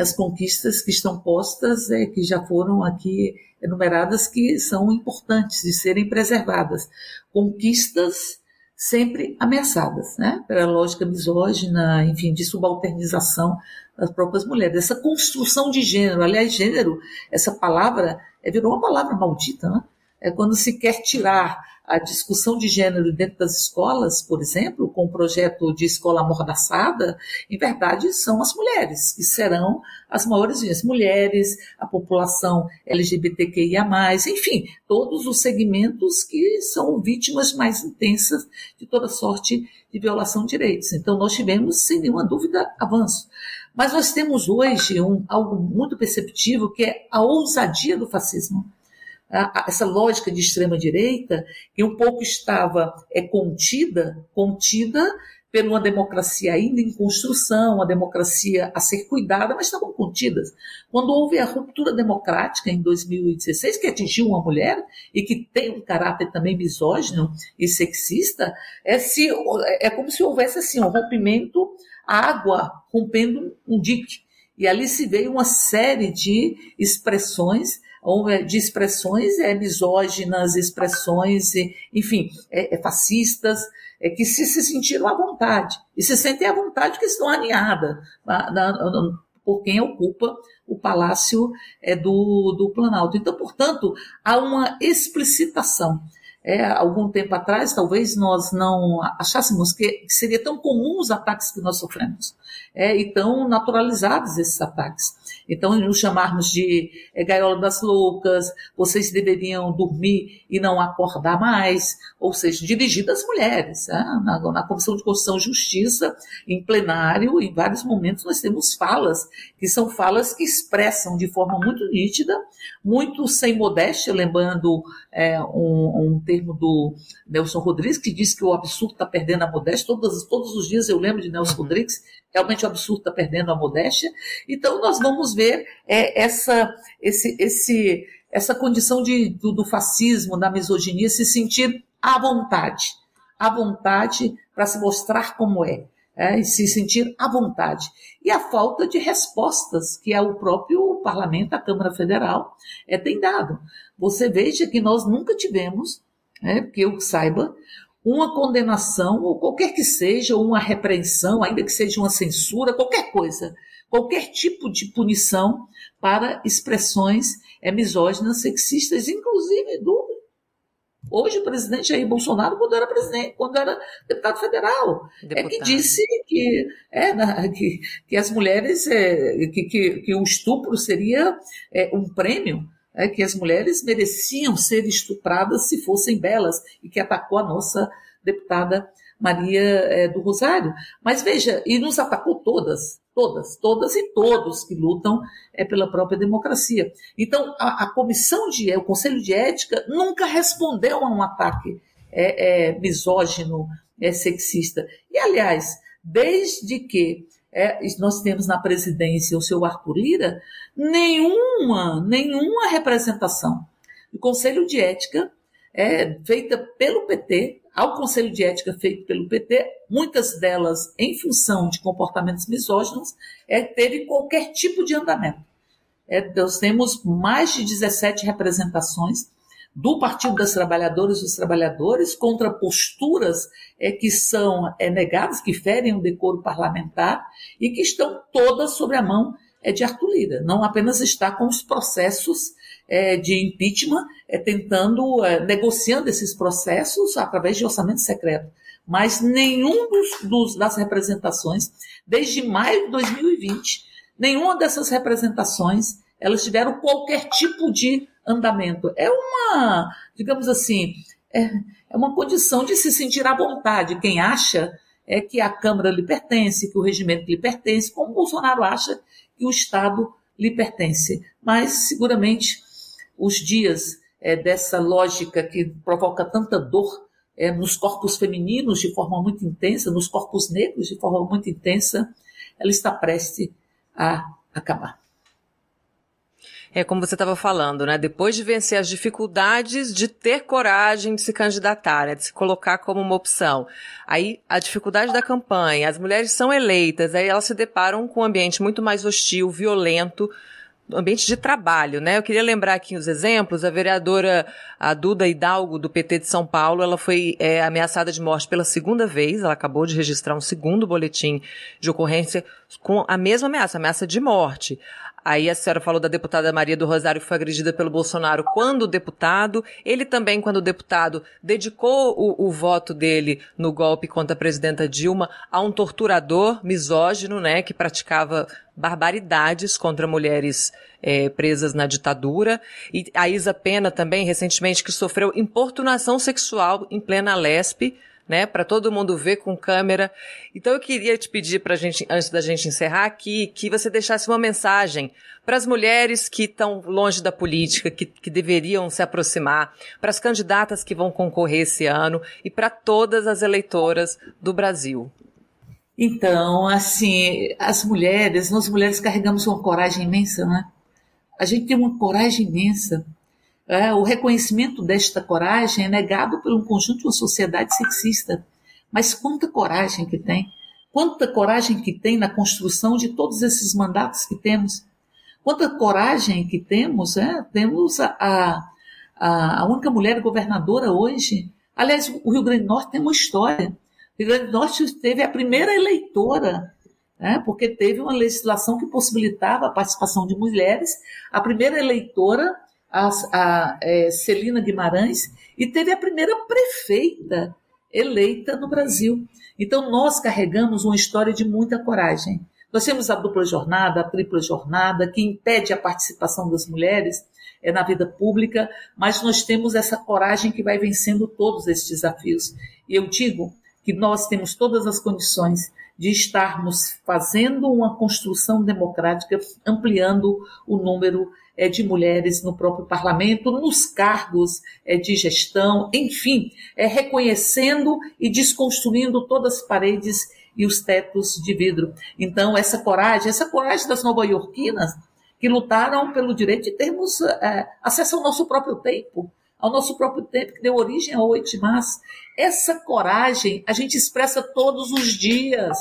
As conquistas que estão postas, é, que já foram aqui enumeradas, que são importantes de serem preservadas. Conquistas sempre ameaçadas, né? Pela lógica misógina, enfim, de subalternização das próprias mulheres. Essa construção de gênero, aliás, gênero, essa palavra é, virou uma palavra maldita, né? É quando se quer tirar a discussão de gênero dentro das escolas, por exemplo, com o projeto de escola amordaçada, em verdade são as mulheres, que serão as maiores vítimas. Mulheres, a população LGBTQIA, enfim, todos os segmentos que são vítimas mais intensas de toda sorte de violação de direitos. Então, nós tivemos, sem nenhuma dúvida, avanço. Mas nós temos hoje um, algo muito perceptível que é a ousadia do fascismo. essa lógica de extrema-direita, que um pouco estava é, contida, contida por uma democracia ainda em construção, uma democracia a ser cuidada, mas estavam contidas. Quando houve a ruptura democrática em 2016, que atingiu uma mulher e que tem um caráter também misógino e sexista, é, se, é como se houvesse assim, um rompimento água rompendo um dique. E ali se veio uma série de expressões, de expressões é, misóginas, expressões, enfim, é, é, fascistas, é, que se, se sentiram à vontade. E se sentem à vontade que estão aninhadas por quem ocupa o palácio é, do, do Planalto. Então, portanto, há uma explicitação é, algum tempo atrás, talvez nós não achássemos que seria tão comum os ataques que nós sofremos é, e tão naturalizados esses ataques. Então, nos chamarmos de é, gaiola das loucas, vocês deveriam dormir e não acordar mais, ou seja, dirigido às mulheres. É, na, na Comissão de Constituição e Justiça, em plenário, em vários momentos, nós temos falas, que são falas que expressam de forma muito nítida, muito sem modéstia, lembrando é, um, um termo do Nelson Rodrigues, que diz que o absurdo está perdendo a modéstia. Todos, todos os dias eu lembro de Nelson uhum. Rodrigues, realmente o absurdo está perdendo a modéstia. Então, nós vamos ver é, essa, esse, esse, essa condição de, do, do fascismo, da misoginia, se sentir à vontade. À vontade para se mostrar como é. É, e se sentir à vontade. E a falta de respostas que é o próprio parlamento, a Câmara Federal, é, tem dado. Você veja que nós nunca tivemos, é, que eu saiba, uma condenação, ou qualquer que seja, uma repreensão, ainda que seja uma censura, qualquer coisa, qualquer tipo de punição para expressões misóginas, sexistas, inclusive do hoje o presidente Jair Bolsonaro, quando era presidente, quando era deputado federal, deputado. é que disse que, é, que, que as mulheres, é, que, que, que o estupro seria é, um prêmio é, que as mulheres mereciam ser estupradas se fossem belas e que atacou a nossa deputada Maria é, do Rosário. Mas veja, e nos atacou todas, todas, todas e todos que lutam é, pela própria democracia. Então, a, a comissão de, o Conselho de Ética nunca respondeu a um ataque é, é, misógino, é, sexista. E, aliás, desde que é, nós temos na presidência o seu Arthur Lira, nenhuma, nenhuma representação do Conselho de Ética é feita pelo PT, ao Conselho de Ética feito pelo PT, muitas delas em função de comportamentos misóginos, é, teve qualquer tipo de andamento. É, nós temos mais de 17 representações do Partido das Trabalhadoras e dos Trabalhadores contra posturas é, que são é, negadas, que ferem o decoro parlamentar e que estão todas sobre a mão é, de Arthur Lira. Não apenas está com os processos é, de impeachment, é, tentando, é, negociando esses processos através de orçamento secreto, mas nenhum dos, dos, das representações, desde maio de 2020, nenhuma dessas representações elas tiveram qualquer tipo de andamento. É uma, digamos assim, é, é uma condição de se sentir à vontade. Quem acha é que a Câmara lhe pertence, que o regimento lhe pertence, como Bolsonaro acha que o Estado lhe pertence. Mas, seguramente, os dias é, dessa lógica que provoca tanta dor é, nos corpos femininos de forma muito intensa, nos corpos negros de forma muito intensa, ela está prestes a acabar. É como você estava falando, né? Depois de vencer as dificuldades de ter coragem de se candidatar, né? de se colocar como uma opção. Aí a dificuldade da campanha, as mulheres são eleitas, aí elas se deparam com um ambiente muito mais hostil, violento, ambiente de trabalho, né? Eu queria lembrar aqui os exemplos. A vereadora a Duda Hidalgo, do PT de São Paulo, ela foi é, ameaçada de morte pela segunda vez. Ela acabou de registrar um segundo boletim de ocorrência com a mesma ameaça, ameaça de morte. Aí a senhora falou da deputada Maria do Rosário que foi agredida pelo Bolsonaro quando deputado. Ele também, quando deputado, dedicou o, o, voto dele no golpe contra a presidenta Dilma a um torturador misógino, né, que praticava barbaridades contra mulheres é, presas na ditadura. E a Isa Pena também, recentemente, que sofreu importunação sexual em plena lespe né, para todo mundo ver com câmera. Então eu queria te pedir para gente, antes da gente encerrar aqui, que você deixasse uma mensagem para as mulheres que estão longe da política, que, que deveriam se aproximar, para as candidatas que vão concorrer esse ano e para todas as eleitoras do Brasil. Então, assim, as mulheres, nós mulheres carregamos uma coragem imensa, né? A gente tem uma coragem imensa é, o reconhecimento desta coragem é negado por um conjunto de uma sociedade sexista. Mas quanta coragem que tem, quanta coragem que tem na construção de todos esses mandatos que temos, quanta coragem que temos, é, temos a, a, a única mulher governadora hoje. Aliás, o Rio Grande do Norte tem uma história. O Rio Grande do Norte teve a primeira eleitora é, porque teve uma legislação que possibilitava a participação de mulheres, a primeira eleitora a, a é, Celina Guimarães e teve a primeira prefeita eleita no Brasil. Então, nós carregamos uma história de muita coragem. Nós temos a dupla jornada, a tripla jornada, que impede a participação das mulheres é, na vida pública, mas nós temos essa coragem que vai vencendo todos esses desafios. E eu digo que nós temos todas as condições de estarmos fazendo uma construção democrática, ampliando o número de mulheres no próprio parlamento, nos cargos é, de gestão, enfim, é, reconhecendo e desconstruindo todas as paredes e os tetos de vidro. Então, essa coragem, essa coragem das nova-iorquinas, que lutaram pelo direito de termos é, acesso ao nosso próprio tempo, ao nosso próprio tempo, que deu origem ao 8 de março. Essa coragem a gente expressa todos os dias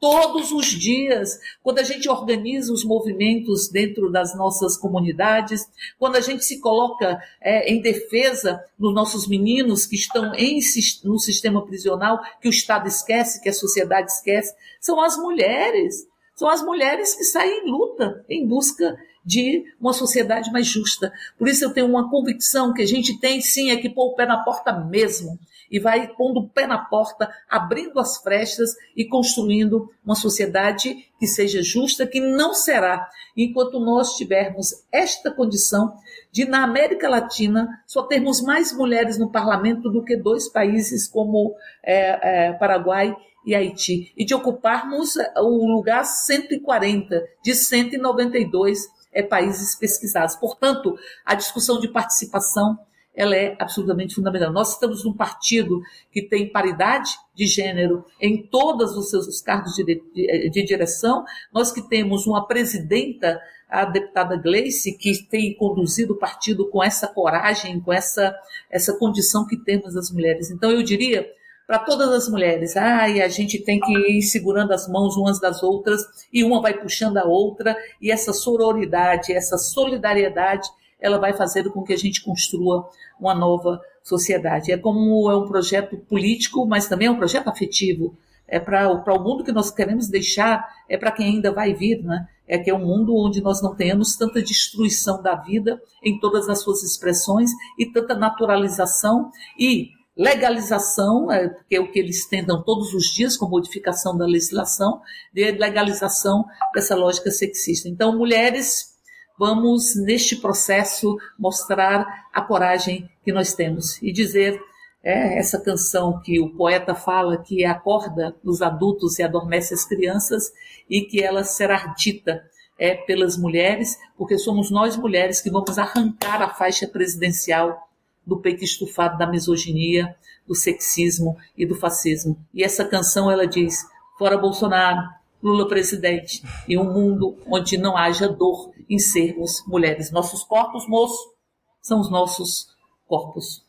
todos os dias, quando a gente organiza os movimentos dentro das nossas comunidades, quando a gente se coloca é, em defesa dos nossos meninos que estão em, no sistema prisional, que o Estado esquece, que a sociedade esquece, são as mulheres. São as mulheres que saem em luta em busca de uma sociedade mais justa. Por isso eu tenho uma convicção que a gente tem sim é que pôr o pé na porta mesmo e vai pondo o pé na porta, abrindo as frestas e construindo uma sociedade que seja justa, que não será enquanto nós tivermos esta condição de, na América Latina, só termos mais mulheres no parlamento do que dois países como é, é, Paraguai e Haiti, e de ocuparmos o lugar 140 de 192 é, países pesquisados. Portanto, a discussão de participação ela é absolutamente fundamental. Nós estamos num partido que tem paridade de gênero em todos os seus cargos de, de, de direção, nós que temos uma presidenta, a deputada Gleice, que tem conduzido o partido com essa coragem, com essa, essa condição que temos as mulheres. Então, eu diria para todas as mulheres. Ah, e a gente tem que ir segurando as mãos umas das outras, e uma vai puxando a outra, e essa sororidade, essa solidariedade ela vai fazer com que a gente construa uma nova sociedade. É como é um projeto político, mas também é um projeto afetivo. É para o mundo que nós queremos deixar, é para quem ainda vai vir, né? É que é um mundo onde nós não tenhamos tanta destruição da vida em todas as suas expressões e tanta naturalização e legalização, é, porque é o que eles tentam todos os dias com modificação da legislação, de legalização dessa lógica sexista. Então, mulheres vamos, neste processo, mostrar a coragem que nós temos e dizer é, essa canção que o poeta fala que acorda os adultos e adormece as crianças e que ela será dita é, pelas mulheres, porque somos nós mulheres que vamos arrancar a faixa presidencial do peito estufado da misoginia, do sexismo e do fascismo. E essa canção ela diz: fora Bolsonaro, Lula presidente e um mundo onde não haja dor em sermos mulheres. Nossos corpos, moço, são os nossos corpos.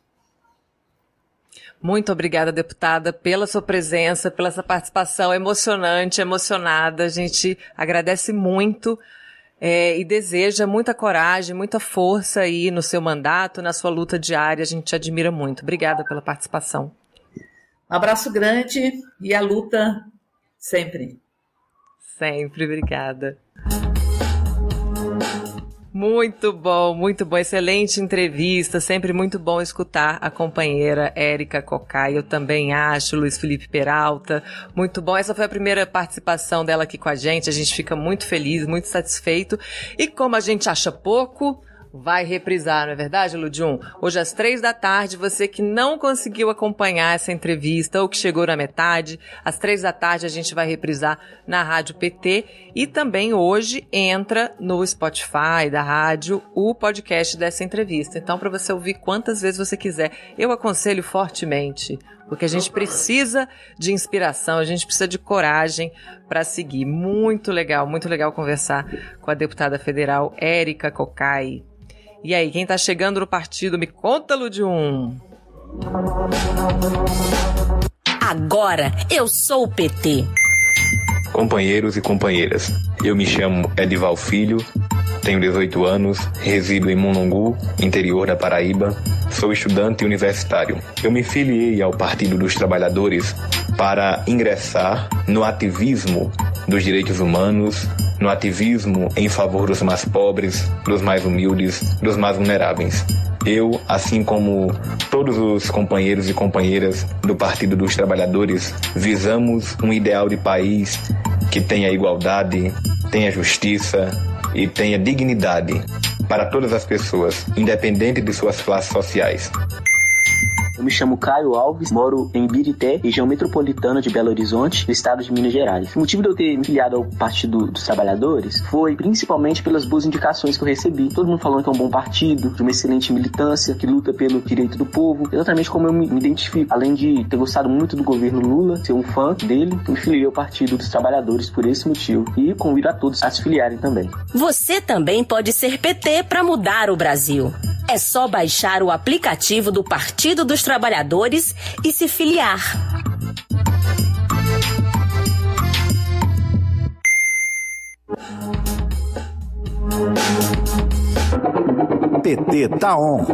Muito obrigada, deputada, pela sua presença, pela sua participação emocionante, emocionada. A gente agradece muito é, e deseja muita coragem, muita força aí no seu mandato, na sua luta diária. A gente te admira muito. Obrigada pela participação. Um abraço grande e a luta sempre. Sempre, obrigada. Muito bom, muito bom. Excelente entrevista. Sempre muito bom escutar a companheira Érica Cocai. Eu também acho, Luiz Felipe Peralta. Muito bom. Essa foi a primeira participação dela aqui com a gente. A gente fica muito feliz, muito satisfeito. E como a gente acha pouco, vai reprisar, não é verdade, Ludium? Hoje às três da tarde, você que não conseguiu acompanhar essa entrevista ou que chegou na metade, às três da tarde a gente vai reprisar na Rádio PT e também hoje entra no Spotify da rádio o podcast dessa entrevista. Então, para você ouvir quantas vezes você quiser, eu aconselho fortemente porque a gente precisa de inspiração, a gente precisa de coragem para seguir. Muito legal, muito legal conversar com a deputada federal Érica Cocai. E aí, quem tá chegando no partido, me conta, Ludium. Agora eu sou o PT. Companheiros e companheiras, eu me chamo Edival Filho, tenho 18 anos, resido em Monongu, interior da Paraíba, sou estudante universitário. Eu me filiei ao Partido dos Trabalhadores para ingressar no ativismo dos direitos humanos, no ativismo em favor dos mais pobres, dos mais humildes, dos mais vulneráveis. Eu, assim como todos os companheiros e companheiras do Partido dos Trabalhadores, visamos um ideal de país que tenha igualdade, tenha justiça e tenha dignidade para todas as pessoas, independente de suas classes sociais. Eu me chamo Caio Alves, moro em Birité, região metropolitana de Belo Horizonte, no estado de Minas Gerais. O motivo de eu ter me filiado ao Partido dos Trabalhadores foi principalmente pelas boas indicações que eu recebi. Todo mundo falando que é um bom partido, de uma excelente militância, que luta pelo direito do povo, exatamente como eu me identifico. Além de ter gostado muito do governo Lula, ser um fã dele, me filiei ao Partido dos Trabalhadores por esse motivo e convido a todos a se filiarem também. Você também pode ser PT para mudar o Brasil. É só baixar o aplicativo do Partido dos Trabalhadores e se filiar. PT tá on.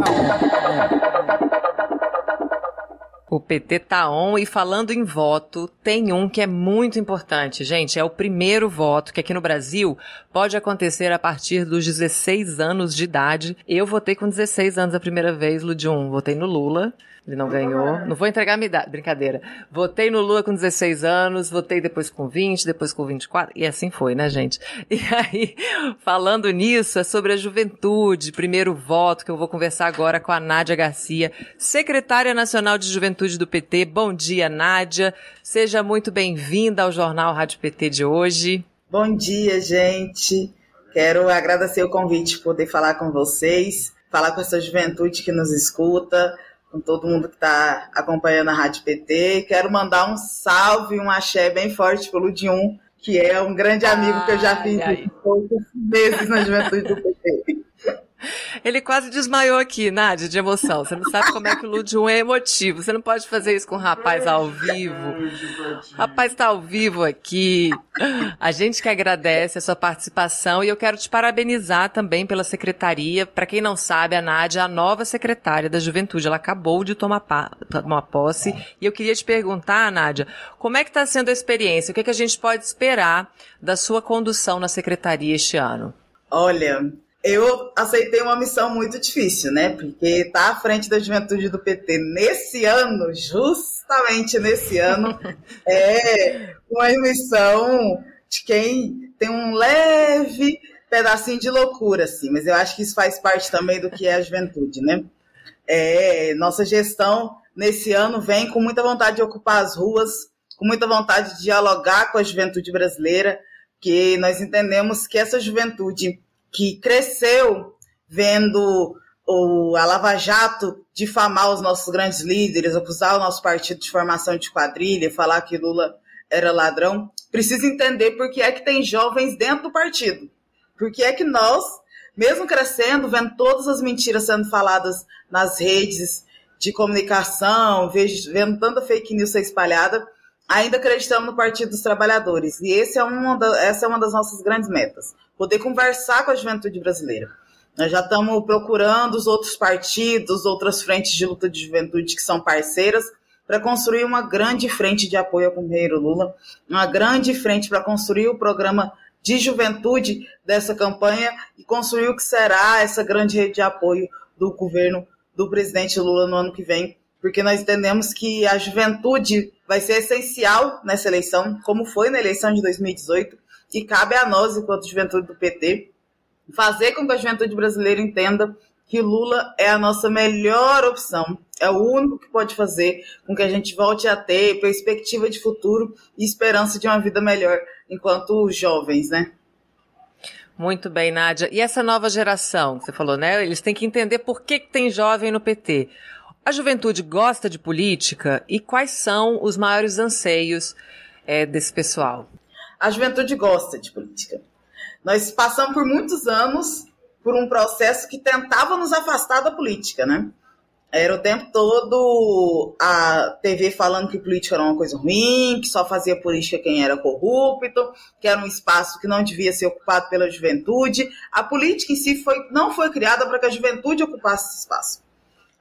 O PT tá on e falando em voto, tem um que é muito importante, gente. É o primeiro voto que aqui no Brasil pode acontecer a partir dos 16 anos de idade. Eu votei com 16 anos a primeira vez, Ludium. Votei no Lula. Ele não ganhou. Não vou entregar a minha idade. Brincadeira. Votei no Lula com 16 anos, votei depois com 20, depois com 24. E assim foi, né, gente? E aí, falando nisso, é sobre a juventude. Primeiro voto que eu vou conversar agora com a Nádia Garcia, secretária nacional de juventude do PT. Bom dia, Nádia. Seja muito bem-vinda ao Jornal Rádio PT de hoje. Bom dia, gente. Quero agradecer o convite de poder falar com vocês, falar com essa juventude que nos escuta, com todo mundo que está acompanhando a Rádio PT. Quero mandar um salve, um axé bem forte pelo Dium, que é um grande amigo ai, que eu já fiz poucos meses na juventude do PT. Ele quase desmaiou aqui, Nádia, de emoção. Você não sabe como é que o Lúdio é emotivo. Você não pode fazer isso com o rapaz ao vivo. O rapaz está ao vivo aqui. A gente que agradece a sua participação e eu quero te parabenizar também pela secretaria. Para quem não sabe, a Nádia é a nova secretária da Juventude. Ela acabou de tomar, tomar posse. E eu queria te perguntar, Nádia, como é que está sendo a experiência? O que, é que a gente pode esperar da sua condução na secretaria este ano? Olha, eu aceitei uma missão muito difícil, né? Porque estar tá à frente da juventude do PT nesse ano, justamente nesse ano, [laughs] é uma missão de quem tem um leve pedacinho de loucura, assim. Mas eu acho que isso faz parte também do que é a juventude, né? É, nossa gestão nesse ano vem com muita vontade de ocupar as ruas, com muita vontade de dialogar com a juventude brasileira, que nós entendemos que essa juventude que cresceu vendo o, a Lava Jato difamar os nossos grandes líderes, acusar o nosso partido de formação de quadrilha, falar que Lula era ladrão, precisa entender por que é que tem jovens dentro do partido. Por que é que nós, mesmo crescendo, vendo todas as mentiras sendo faladas nas redes de comunicação, vendo tanta fake news ser espalhada, ainda acreditamos no Partido dos Trabalhadores. E esse é uma da, essa é uma das nossas grandes metas poder conversar com a juventude brasileira. Nós já estamos procurando os outros partidos, outras frentes de luta de juventude que são parceiras, para construir uma grande frente de apoio ao companheiro Lula, uma grande frente para construir o programa de juventude dessa campanha e construir o que será essa grande rede de apoio do governo do presidente Lula no ano que vem, porque nós entendemos que a juventude vai ser essencial nessa eleição, como foi na eleição de 2018, que cabe a nós, enquanto juventude do PT, fazer com que a juventude brasileira entenda que Lula é a nossa melhor opção, é o único que pode fazer com que a gente volte a ter perspectiva de futuro e esperança de uma vida melhor enquanto jovens, né? Muito bem, Nádia. E essa nova geração, você falou, né? Eles têm que entender por que, que tem jovem no PT. A juventude gosta de política e quais são os maiores anseios é, desse pessoal? a juventude gosta de política. Nós passamos por muitos anos por um processo que tentava nos afastar da política, né? Era o tempo todo a TV falando que política era uma coisa ruim, que só fazia política quem era corrupto, que era um espaço que não devia ser ocupado pela juventude. A política em si foi, não foi criada para que a juventude ocupasse esse espaço.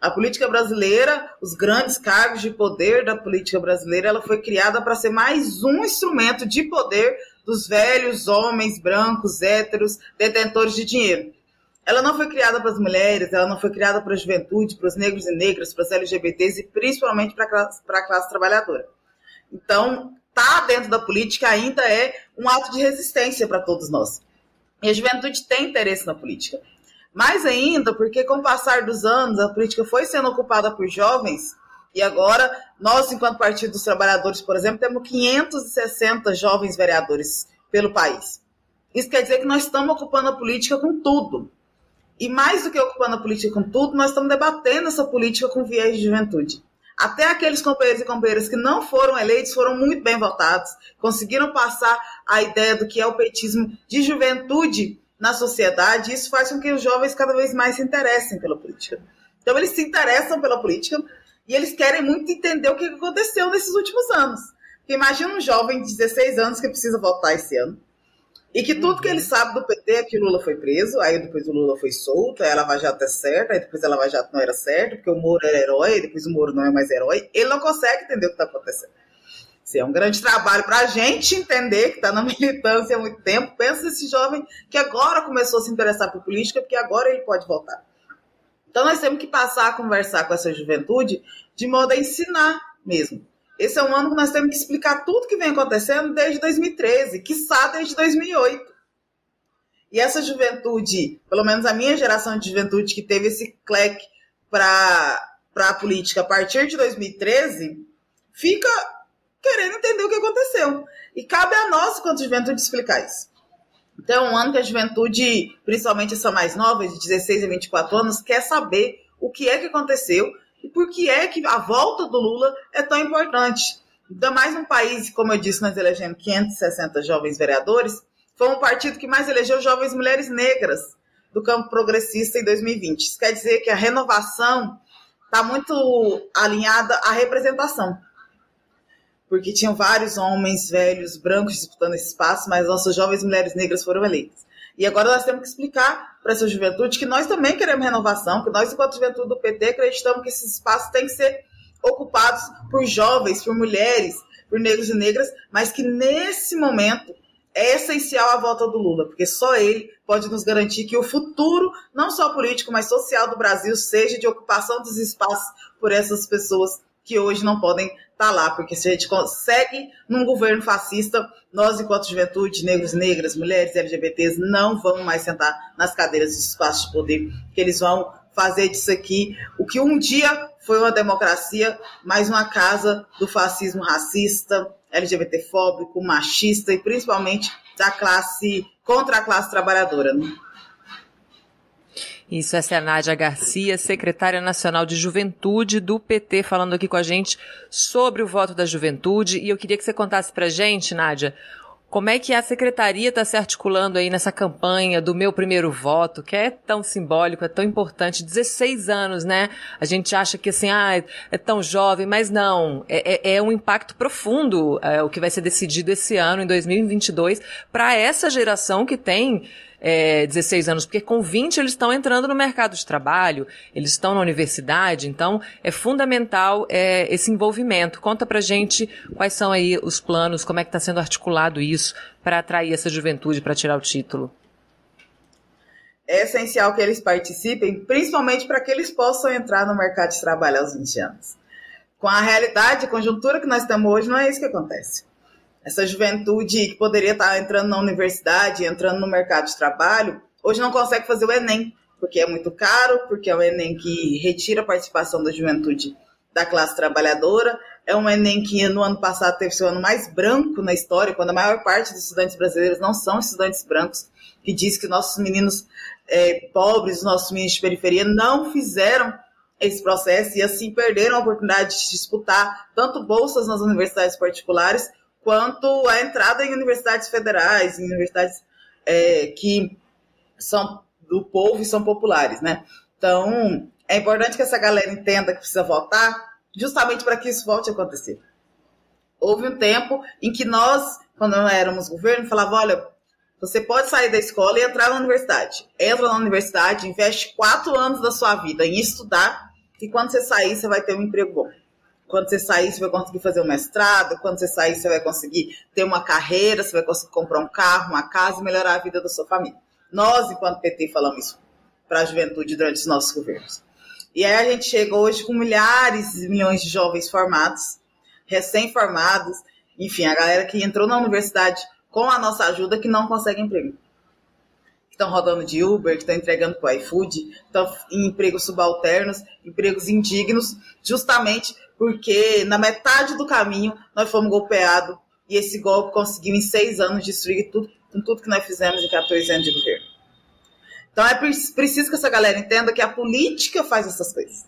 A política brasileira, os grandes cargos de poder da política brasileira, ela foi criada para ser mais um instrumento de poder dos velhos homens brancos, héteros, detentores de dinheiro. Ela não foi criada para as mulheres, ela não foi criada para a juventude, para os negros e negras, para os LGBTs e principalmente para a classe, para a classe trabalhadora. Então, tá dentro da política ainda é um ato de resistência para todos nós. E a juventude tem interesse na política. Mais ainda, porque com o passar dos anos, a política foi sendo ocupada por jovens, e agora nós, enquanto Partido dos Trabalhadores, por exemplo, temos 560 jovens vereadores pelo país. Isso quer dizer que nós estamos ocupando a política com tudo. E mais do que ocupando a política com tudo, nós estamos debatendo essa política com viés de juventude. Até aqueles companheiros e companheiras que não foram eleitos foram muito bem votados, conseguiram passar a ideia do que é o petismo de juventude na sociedade, isso faz com que os jovens cada vez mais se interessem pela política. Então, eles se interessam pela política e eles querem muito entender o que aconteceu nesses últimos anos. Porque imagina um jovem de 16 anos que precisa votar esse ano e que tudo que ele sabe do PT é que o Lula foi preso, aí depois o Lula foi solto, aí a Lava Jato é certa, aí depois a Lava Jato não era certa, porque o Moro era herói, depois o Moro não é mais herói. Ele não consegue entender o que está acontecendo. Isso é um grande trabalho para a gente entender, que está na [laughs] militância há muito tempo. Pensa nesse jovem que agora começou a se interessar por política, porque agora ele pode votar. Então nós temos que passar a conversar com essa juventude de modo a ensinar mesmo. Esse é um ano que nós temos que explicar tudo que vem acontecendo desde 2013, quiçá desde 2008. E essa juventude, pelo menos a minha geração de juventude que teve esse cleque para a política a partir de 2013, fica querendo entender o que aconteceu. E cabe a nós, quanto juventude, explicar isso. Então, é um ano que a juventude, principalmente essa mais nova, de 16 a 24 anos, quer saber o que é que aconteceu e por que é que a volta do Lula é tão importante. Ainda mais um país, como eu disse, nós elegemos 560 jovens vereadores, foi um partido que mais elegeu jovens mulheres negras. do campo progressista em 2020. Isso quer dizer que a renovação está muito alinhada à representação. Porque tinham vários homens velhos, brancos disputando esse espaço, mas nossas jovens mulheres negras foram eleitas. E agora nós temos que explicar para essa juventude que nós também queremos renovação, que nós, enquanto juventude do PT, acreditamos que esses espaços têm que ser ocupados por jovens, por mulheres, por negros e negras, mas que nesse momento é essencial a volta do Lula, porque só ele pode nos garantir que o futuro, não só político, mas social do Brasil, seja de ocupação dos espaços por essas pessoas que hoje não podem estar tá lá, porque se a gente consegue num governo fascista, nós, enquanto juventude, negros, negras, mulheres, LGBTs, não vamos mais sentar nas cadeiras dos espaços de poder, que eles vão fazer disso aqui o que um dia foi uma democracia, mais uma casa do fascismo racista, LGBTfóbico, machista e principalmente da classe contra a classe trabalhadora. Né? Isso, essa é a Nádia Garcia, secretária nacional de juventude do PT, falando aqui com a gente sobre o voto da juventude. E eu queria que você contasse pra gente, Nádia, como é que a secretaria está se articulando aí nessa campanha do meu primeiro voto, que é tão simbólico, é tão importante, 16 anos, né? A gente acha que assim, ah, é tão jovem, mas não, é, é, é um impacto profundo é, o que vai ser decidido esse ano, em 2022, para essa geração que tem é, 16 anos, porque com 20 eles estão entrando no mercado de trabalho, eles estão na universidade, então é fundamental é, esse envolvimento. Conta pra gente quais são aí os planos, como é que está sendo articulado isso para atrair essa juventude para tirar o título. É essencial que eles participem, principalmente para que eles possam entrar no mercado de trabalho aos 20 anos. Com a realidade, a conjuntura que nós temos hoje, não é isso que acontece essa juventude que poderia estar entrando na universidade, entrando no mercado de trabalho, hoje não consegue fazer o Enem, porque é muito caro, porque é o Enem que retira a participação da juventude da classe trabalhadora, é um Enem que no ano passado teve seu ano mais branco na história, quando a maior parte dos estudantes brasileiros não são estudantes brancos, que diz que nossos meninos é, pobres, nossos meninos de periferia não fizeram esse processo e assim perderam a oportunidade de disputar tanto bolsas nas universidades particulares quanto a entrada em universidades federais, em universidades é, que são do povo e são populares, né? Então, é importante que essa galera entenda que precisa votar, justamente para que isso volte a acontecer. Houve um tempo em que nós, quando não éramos governo, falava, olha, você pode sair da escola e entrar na universidade. Entra na universidade, investe quatro anos da sua vida em estudar, e quando você sair, você vai ter um emprego bom. Quando você sair, você vai conseguir fazer um mestrado. Quando você sair, você vai conseguir ter uma carreira, você vai conseguir comprar um carro, uma casa e melhorar a vida da sua família. Nós, enquanto PT, falamos isso para a juventude durante os nossos governos. E aí a gente chega hoje com milhares e milhões de jovens formados, recém-formados, enfim, a galera que entrou na universidade com a nossa ajuda que não consegue emprego. Estão rodando de Uber, que estão entregando o iFood, estão em empregos subalternos, empregos indignos, justamente porque na metade do caminho nós fomos golpeados e esse golpe conseguiu em seis anos destruir tudo, com tudo que nós fizemos em 14 anos de governo. Então é preciso que essa galera entenda que a política faz essas coisas.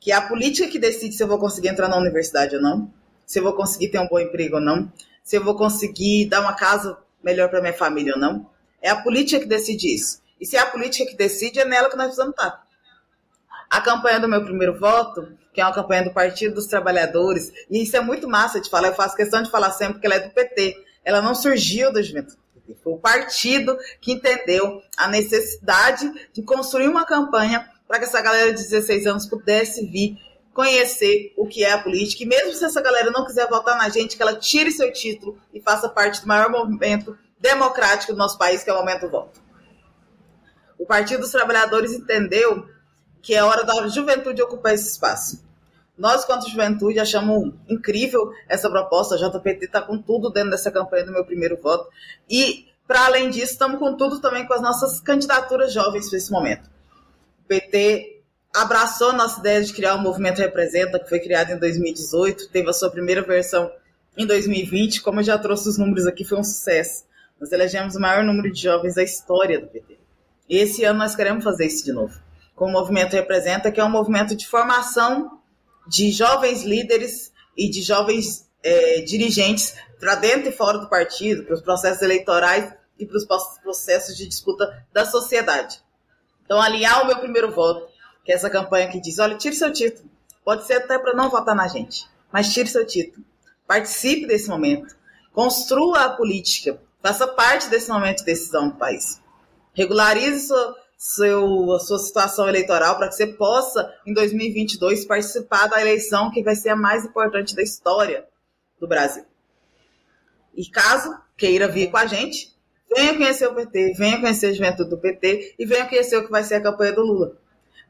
Que é a política que decide se eu vou conseguir entrar na universidade ou não, se eu vou conseguir ter um bom emprego ou não, se eu vou conseguir dar uma casa melhor para minha família ou não. É a política que decide isso. E se é a política que decide, é nela que nós precisamos estar. A campanha do meu primeiro voto, que é uma campanha do Partido dos Trabalhadores, e isso é muito massa de falar, eu faço questão de falar sempre que ela é do PT. Ela não surgiu da juventude. Foi o partido que entendeu a necessidade de construir uma campanha para que essa galera de 16 anos pudesse vir conhecer o que é a política. E mesmo se essa galera não quiser votar na gente, que ela tire seu título e faça parte do maior movimento democrático do nosso país, que é o momento do voto. O Partido dos Trabalhadores entendeu que é hora da juventude ocupar esse espaço. Nós, quanto juventude, achamos incrível essa proposta. A JPT está com tudo dentro dessa campanha do meu primeiro voto. E, para além disso, estamos com tudo também com as nossas candidaturas jovens para esse momento. O PT abraçou a nossa ideia de criar o Movimento Representa, que foi criado em 2018, teve a sua primeira versão em 2020. Como eu já trouxe os números aqui, foi um sucesso. Nós elegemos o maior número de jovens da história do PT. E esse ano nós queremos fazer isso de novo como o movimento representa, que é um movimento de formação de jovens líderes e de jovens é, dirigentes para dentro e fora do partido, para os processos eleitorais e para os processos de disputa da sociedade. Então, alinhar o meu primeiro voto, que é essa campanha que diz: olha, tire seu título. Pode ser até para não votar na gente, mas tire seu título. Participe desse momento. Construa a política. Faça parte desse momento de decisão do país. Regularize sua, seu, a sua situação eleitoral para que você possa, em 2022, participar da eleição que vai ser a mais importante da história do Brasil. E caso queira vir com a gente, venha conhecer o PT, venha conhecer a juventude do PT e venha conhecer o que vai ser a campanha do Lula.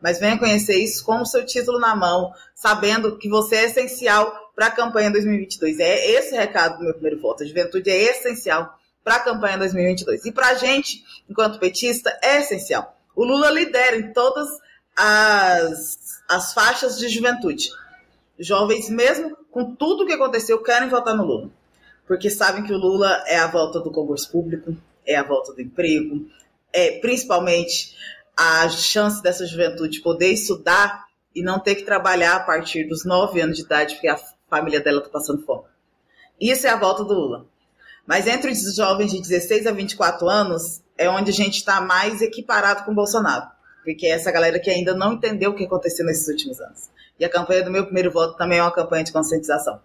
Mas venha conhecer isso com o seu título na mão, sabendo que você é essencial para a campanha 2022. É esse o recado do meu primeiro voto. A juventude é essencial para a campanha 2022. E para a gente, enquanto petista, é essencial. O Lula lidera em todas as, as faixas de juventude. Jovens, mesmo com tudo o que aconteceu, querem votar no Lula. Porque sabem que o Lula é a volta do concurso público, é a volta do emprego, é principalmente a chance dessa juventude poder estudar e não ter que trabalhar a partir dos 9 anos de idade, porque a família dela está passando fome. Isso é a volta do Lula. Mas entre os jovens de 16 a 24 anos, é onde a gente está mais equiparado com o Bolsonaro. Porque é essa galera que ainda não entendeu o que aconteceu nesses últimos anos. E a campanha do meu primeiro voto também é uma campanha de conscientização.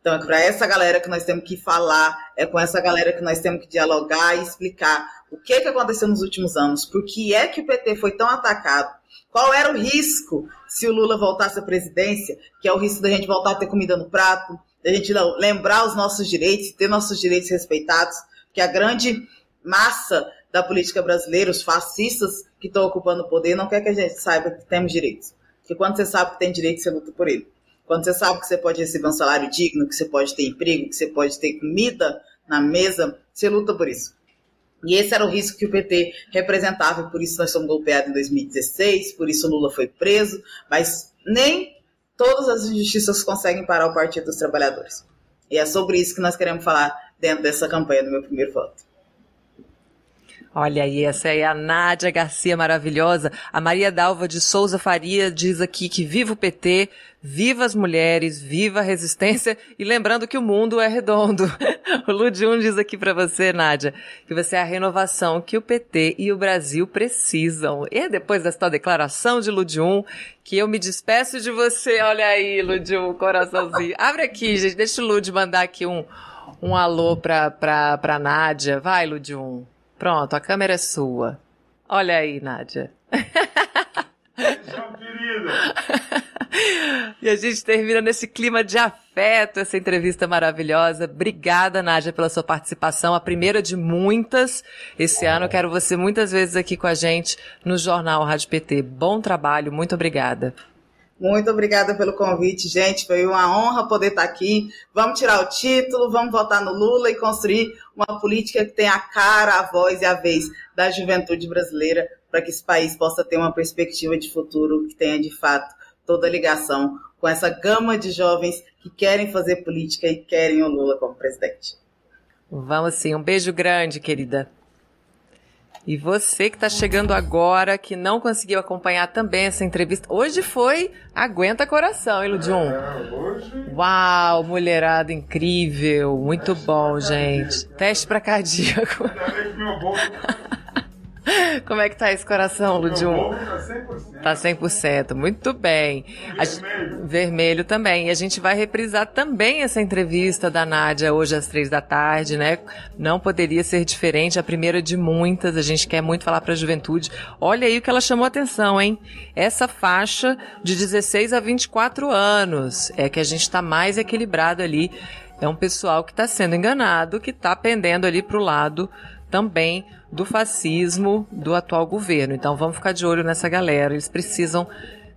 Então é para essa galera que nós temos que falar, é com essa galera que nós temos que dialogar e explicar o que, que aconteceu nos últimos anos, por que é que o PT foi tão atacado, qual era o risco se o Lula voltasse à presidência, que é o risco da gente voltar a ter comida no prato, da gente lembrar os nossos direitos, ter nossos direitos respeitados, que a grande massa da política brasileira, os fascistas que estão ocupando o poder, não quer que a gente saiba que temos direitos. Porque quando você sabe que tem direito, você luta por ele. Quando você sabe que você pode receber um salário digno, que você pode ter emprego, que você pode ter comida na mesa, você luta por isso. E esse era o risco que o PT representava, por isso nós somos golpeados em 2016, por isso Lula foi preso, mas nem todas as injustiças conseguem parar o Partido dos Trabalhadores. E é sobre isso que nós queremos falar dentro dessa campanha do meu primeiro voto. Olha aí, essa é a Nádia Garcia maravilhosa. A Maria Dalva de Souza Faria diz aqui que viva o PT, viva as mulheres, viva a resistência e lembrando que o mundo é redondo. [laughs] o Ludium diz aqui para você, Nádia, que você é a renovação que o PT e o Brasil precisam. E depois desta declaração de Ludium que eu me despeço de você. Olha aí, Ludium, coraçãozinho. Abre aqui, gente, deixa o Lud mandar aqui um, um alô pra, pra, pra Nádia. Vai, Ludium. Pronto, a câmera é sua. Olha aí, Nádia. [laughs] e a gente termina nesse clima de afeto essa entrevista maravilhosa. Obrigada, Nádia, pela sua participação, a primeira de muitas. Esse ano eu quero você muitas vezes aqui com a gente no Jornal Rádio PT. Bom trabalho, muito obrigada. Muito obrigada pelo convite, gente. Foi uma honra poder estar aqui. Vamos tirar o título, vamos votar no Lula e construir uma política que tenha a cara, a voz e a vez da juventude brasileira para que esse país possa ter uma perspectiva de futuro que tenha de fato toda ligação com essa gama de jovens que querem fazer política e querem o Lula como presidente. Vamos sim. Um beijo grande, querida. E você que está chegando agora, que não conseguiu acompanhar também essa entrevista, hoje foi Aguenta Coração, hein, Ludium? É, hoje... Uau, mulherada incrível, muito bom, gente. Teste para cardíaco. [laughs] Como é que tá esse coração, Ludium? Tá 100%. Tá 100%. Muito bem. Vermelho. Vermelho também. E a gente vai reprisar também essa entrevista da Nádia hoje às três da tarde, né? Não poderia ser diferente, a primeira de muitas. A gente quer muito falar para a juventude. Olha aí o que ela chamou atenção, hein? Essa faixa de 16 a 24 anos é que a gente está mais equilibrado ali. É um pessoal que está sendo enganado, que está pendendo ali para o lado também do fascismo do atual governo. Então vamos ficar de olho nessa galera. Eles precisam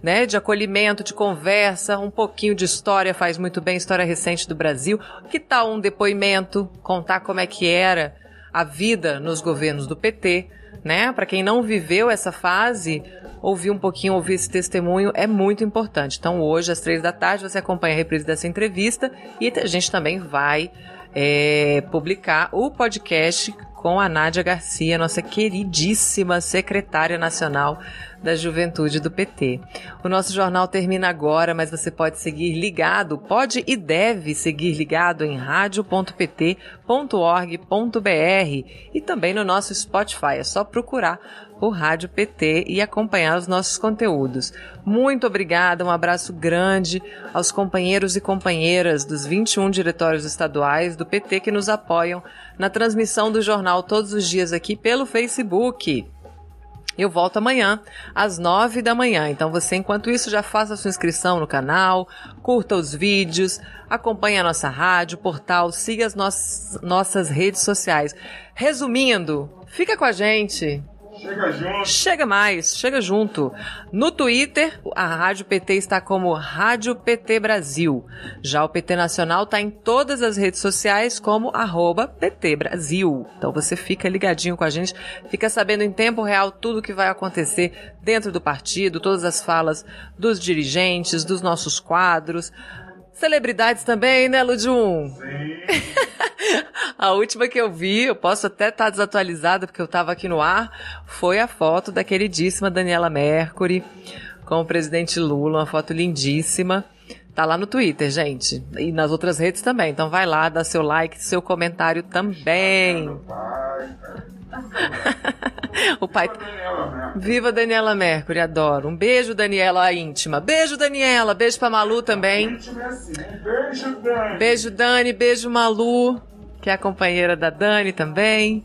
né, de acolhimento, de conversa, um pouquinho de história faz muito bem, história recente do Brasil. Que tal um depoimento, contar como é que era a vida nos governos do PT, né? Para quem não viveu essa fase, ouvir um pouquinho, ouvir esse testemunho é muito importante. Então hoje às três da tarde você acompanha a reprise dessa entrevista e a gente também vai é, publicar o podcast com a Nádia Garcia, nossa queridíssima secretária nacional da Juventude do PT. O nosso jornal termina agora, mas você pode seguir ligado, pode e deve seguir ligado em radio.pt.org.br e também no nosso Spotify. É só procurar o Rádio PT e acompanhar os nossos conteúdos. Muito obrigada, um abraço grande aos companheiros e companheiras dos 21 diretórios estaduais do PT que nos apoiam na transmissão do jornal todos os dias aqui pelo Facebook. Eu volto amanhã, às nove da manhã. Então você, enquanto isso, já faça sua inscrição no canal, curta os vídeos, acompanhe a nossa rádio, portal, siga as nossas, nossas redes sociais. Resumindo, fica com a gente. Chega junto. Chega mais, chega junto. No Twitter, a Rádio PT está como Rádio PT Brasil. Já o PT Nacional está em todas as redes sociais como PT Brasil. Então você fica ligadinho com a gente, fica sabendo em tempo real tudo o que vai acontecer dentro do partido, todas as falas dos dirigentes, dos nossos quadros. Celebridades também, né, Ludum? Sim. [laughs] a última que eu vi, eu posso até estar tá desatualizada porque eu estava aqui no ar, foi a foto da queridíssima Daniela Mercury com o presidente Lula, uma foto lindíssima. Tá lá no Twitter, gente. E nas outras redes também. Então vai lá, dá seu like, seu comentário também. [laughs] [laughs] o pai. Viva Daniela Mercury, adoro. Um beijo, Daniela a íntima. Beijo, Daniela. Beijo pra Malu também. Beijo, Dani. Beijo, Dani. Beijo, Malu, que é a companheira da Dani também.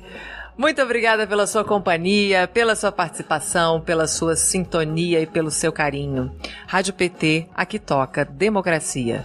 Muito obrigada pela sua companhia, pela sua participação, pela sua sintonia e pelo seu carinho. Rádio PT, aqui toca democracia.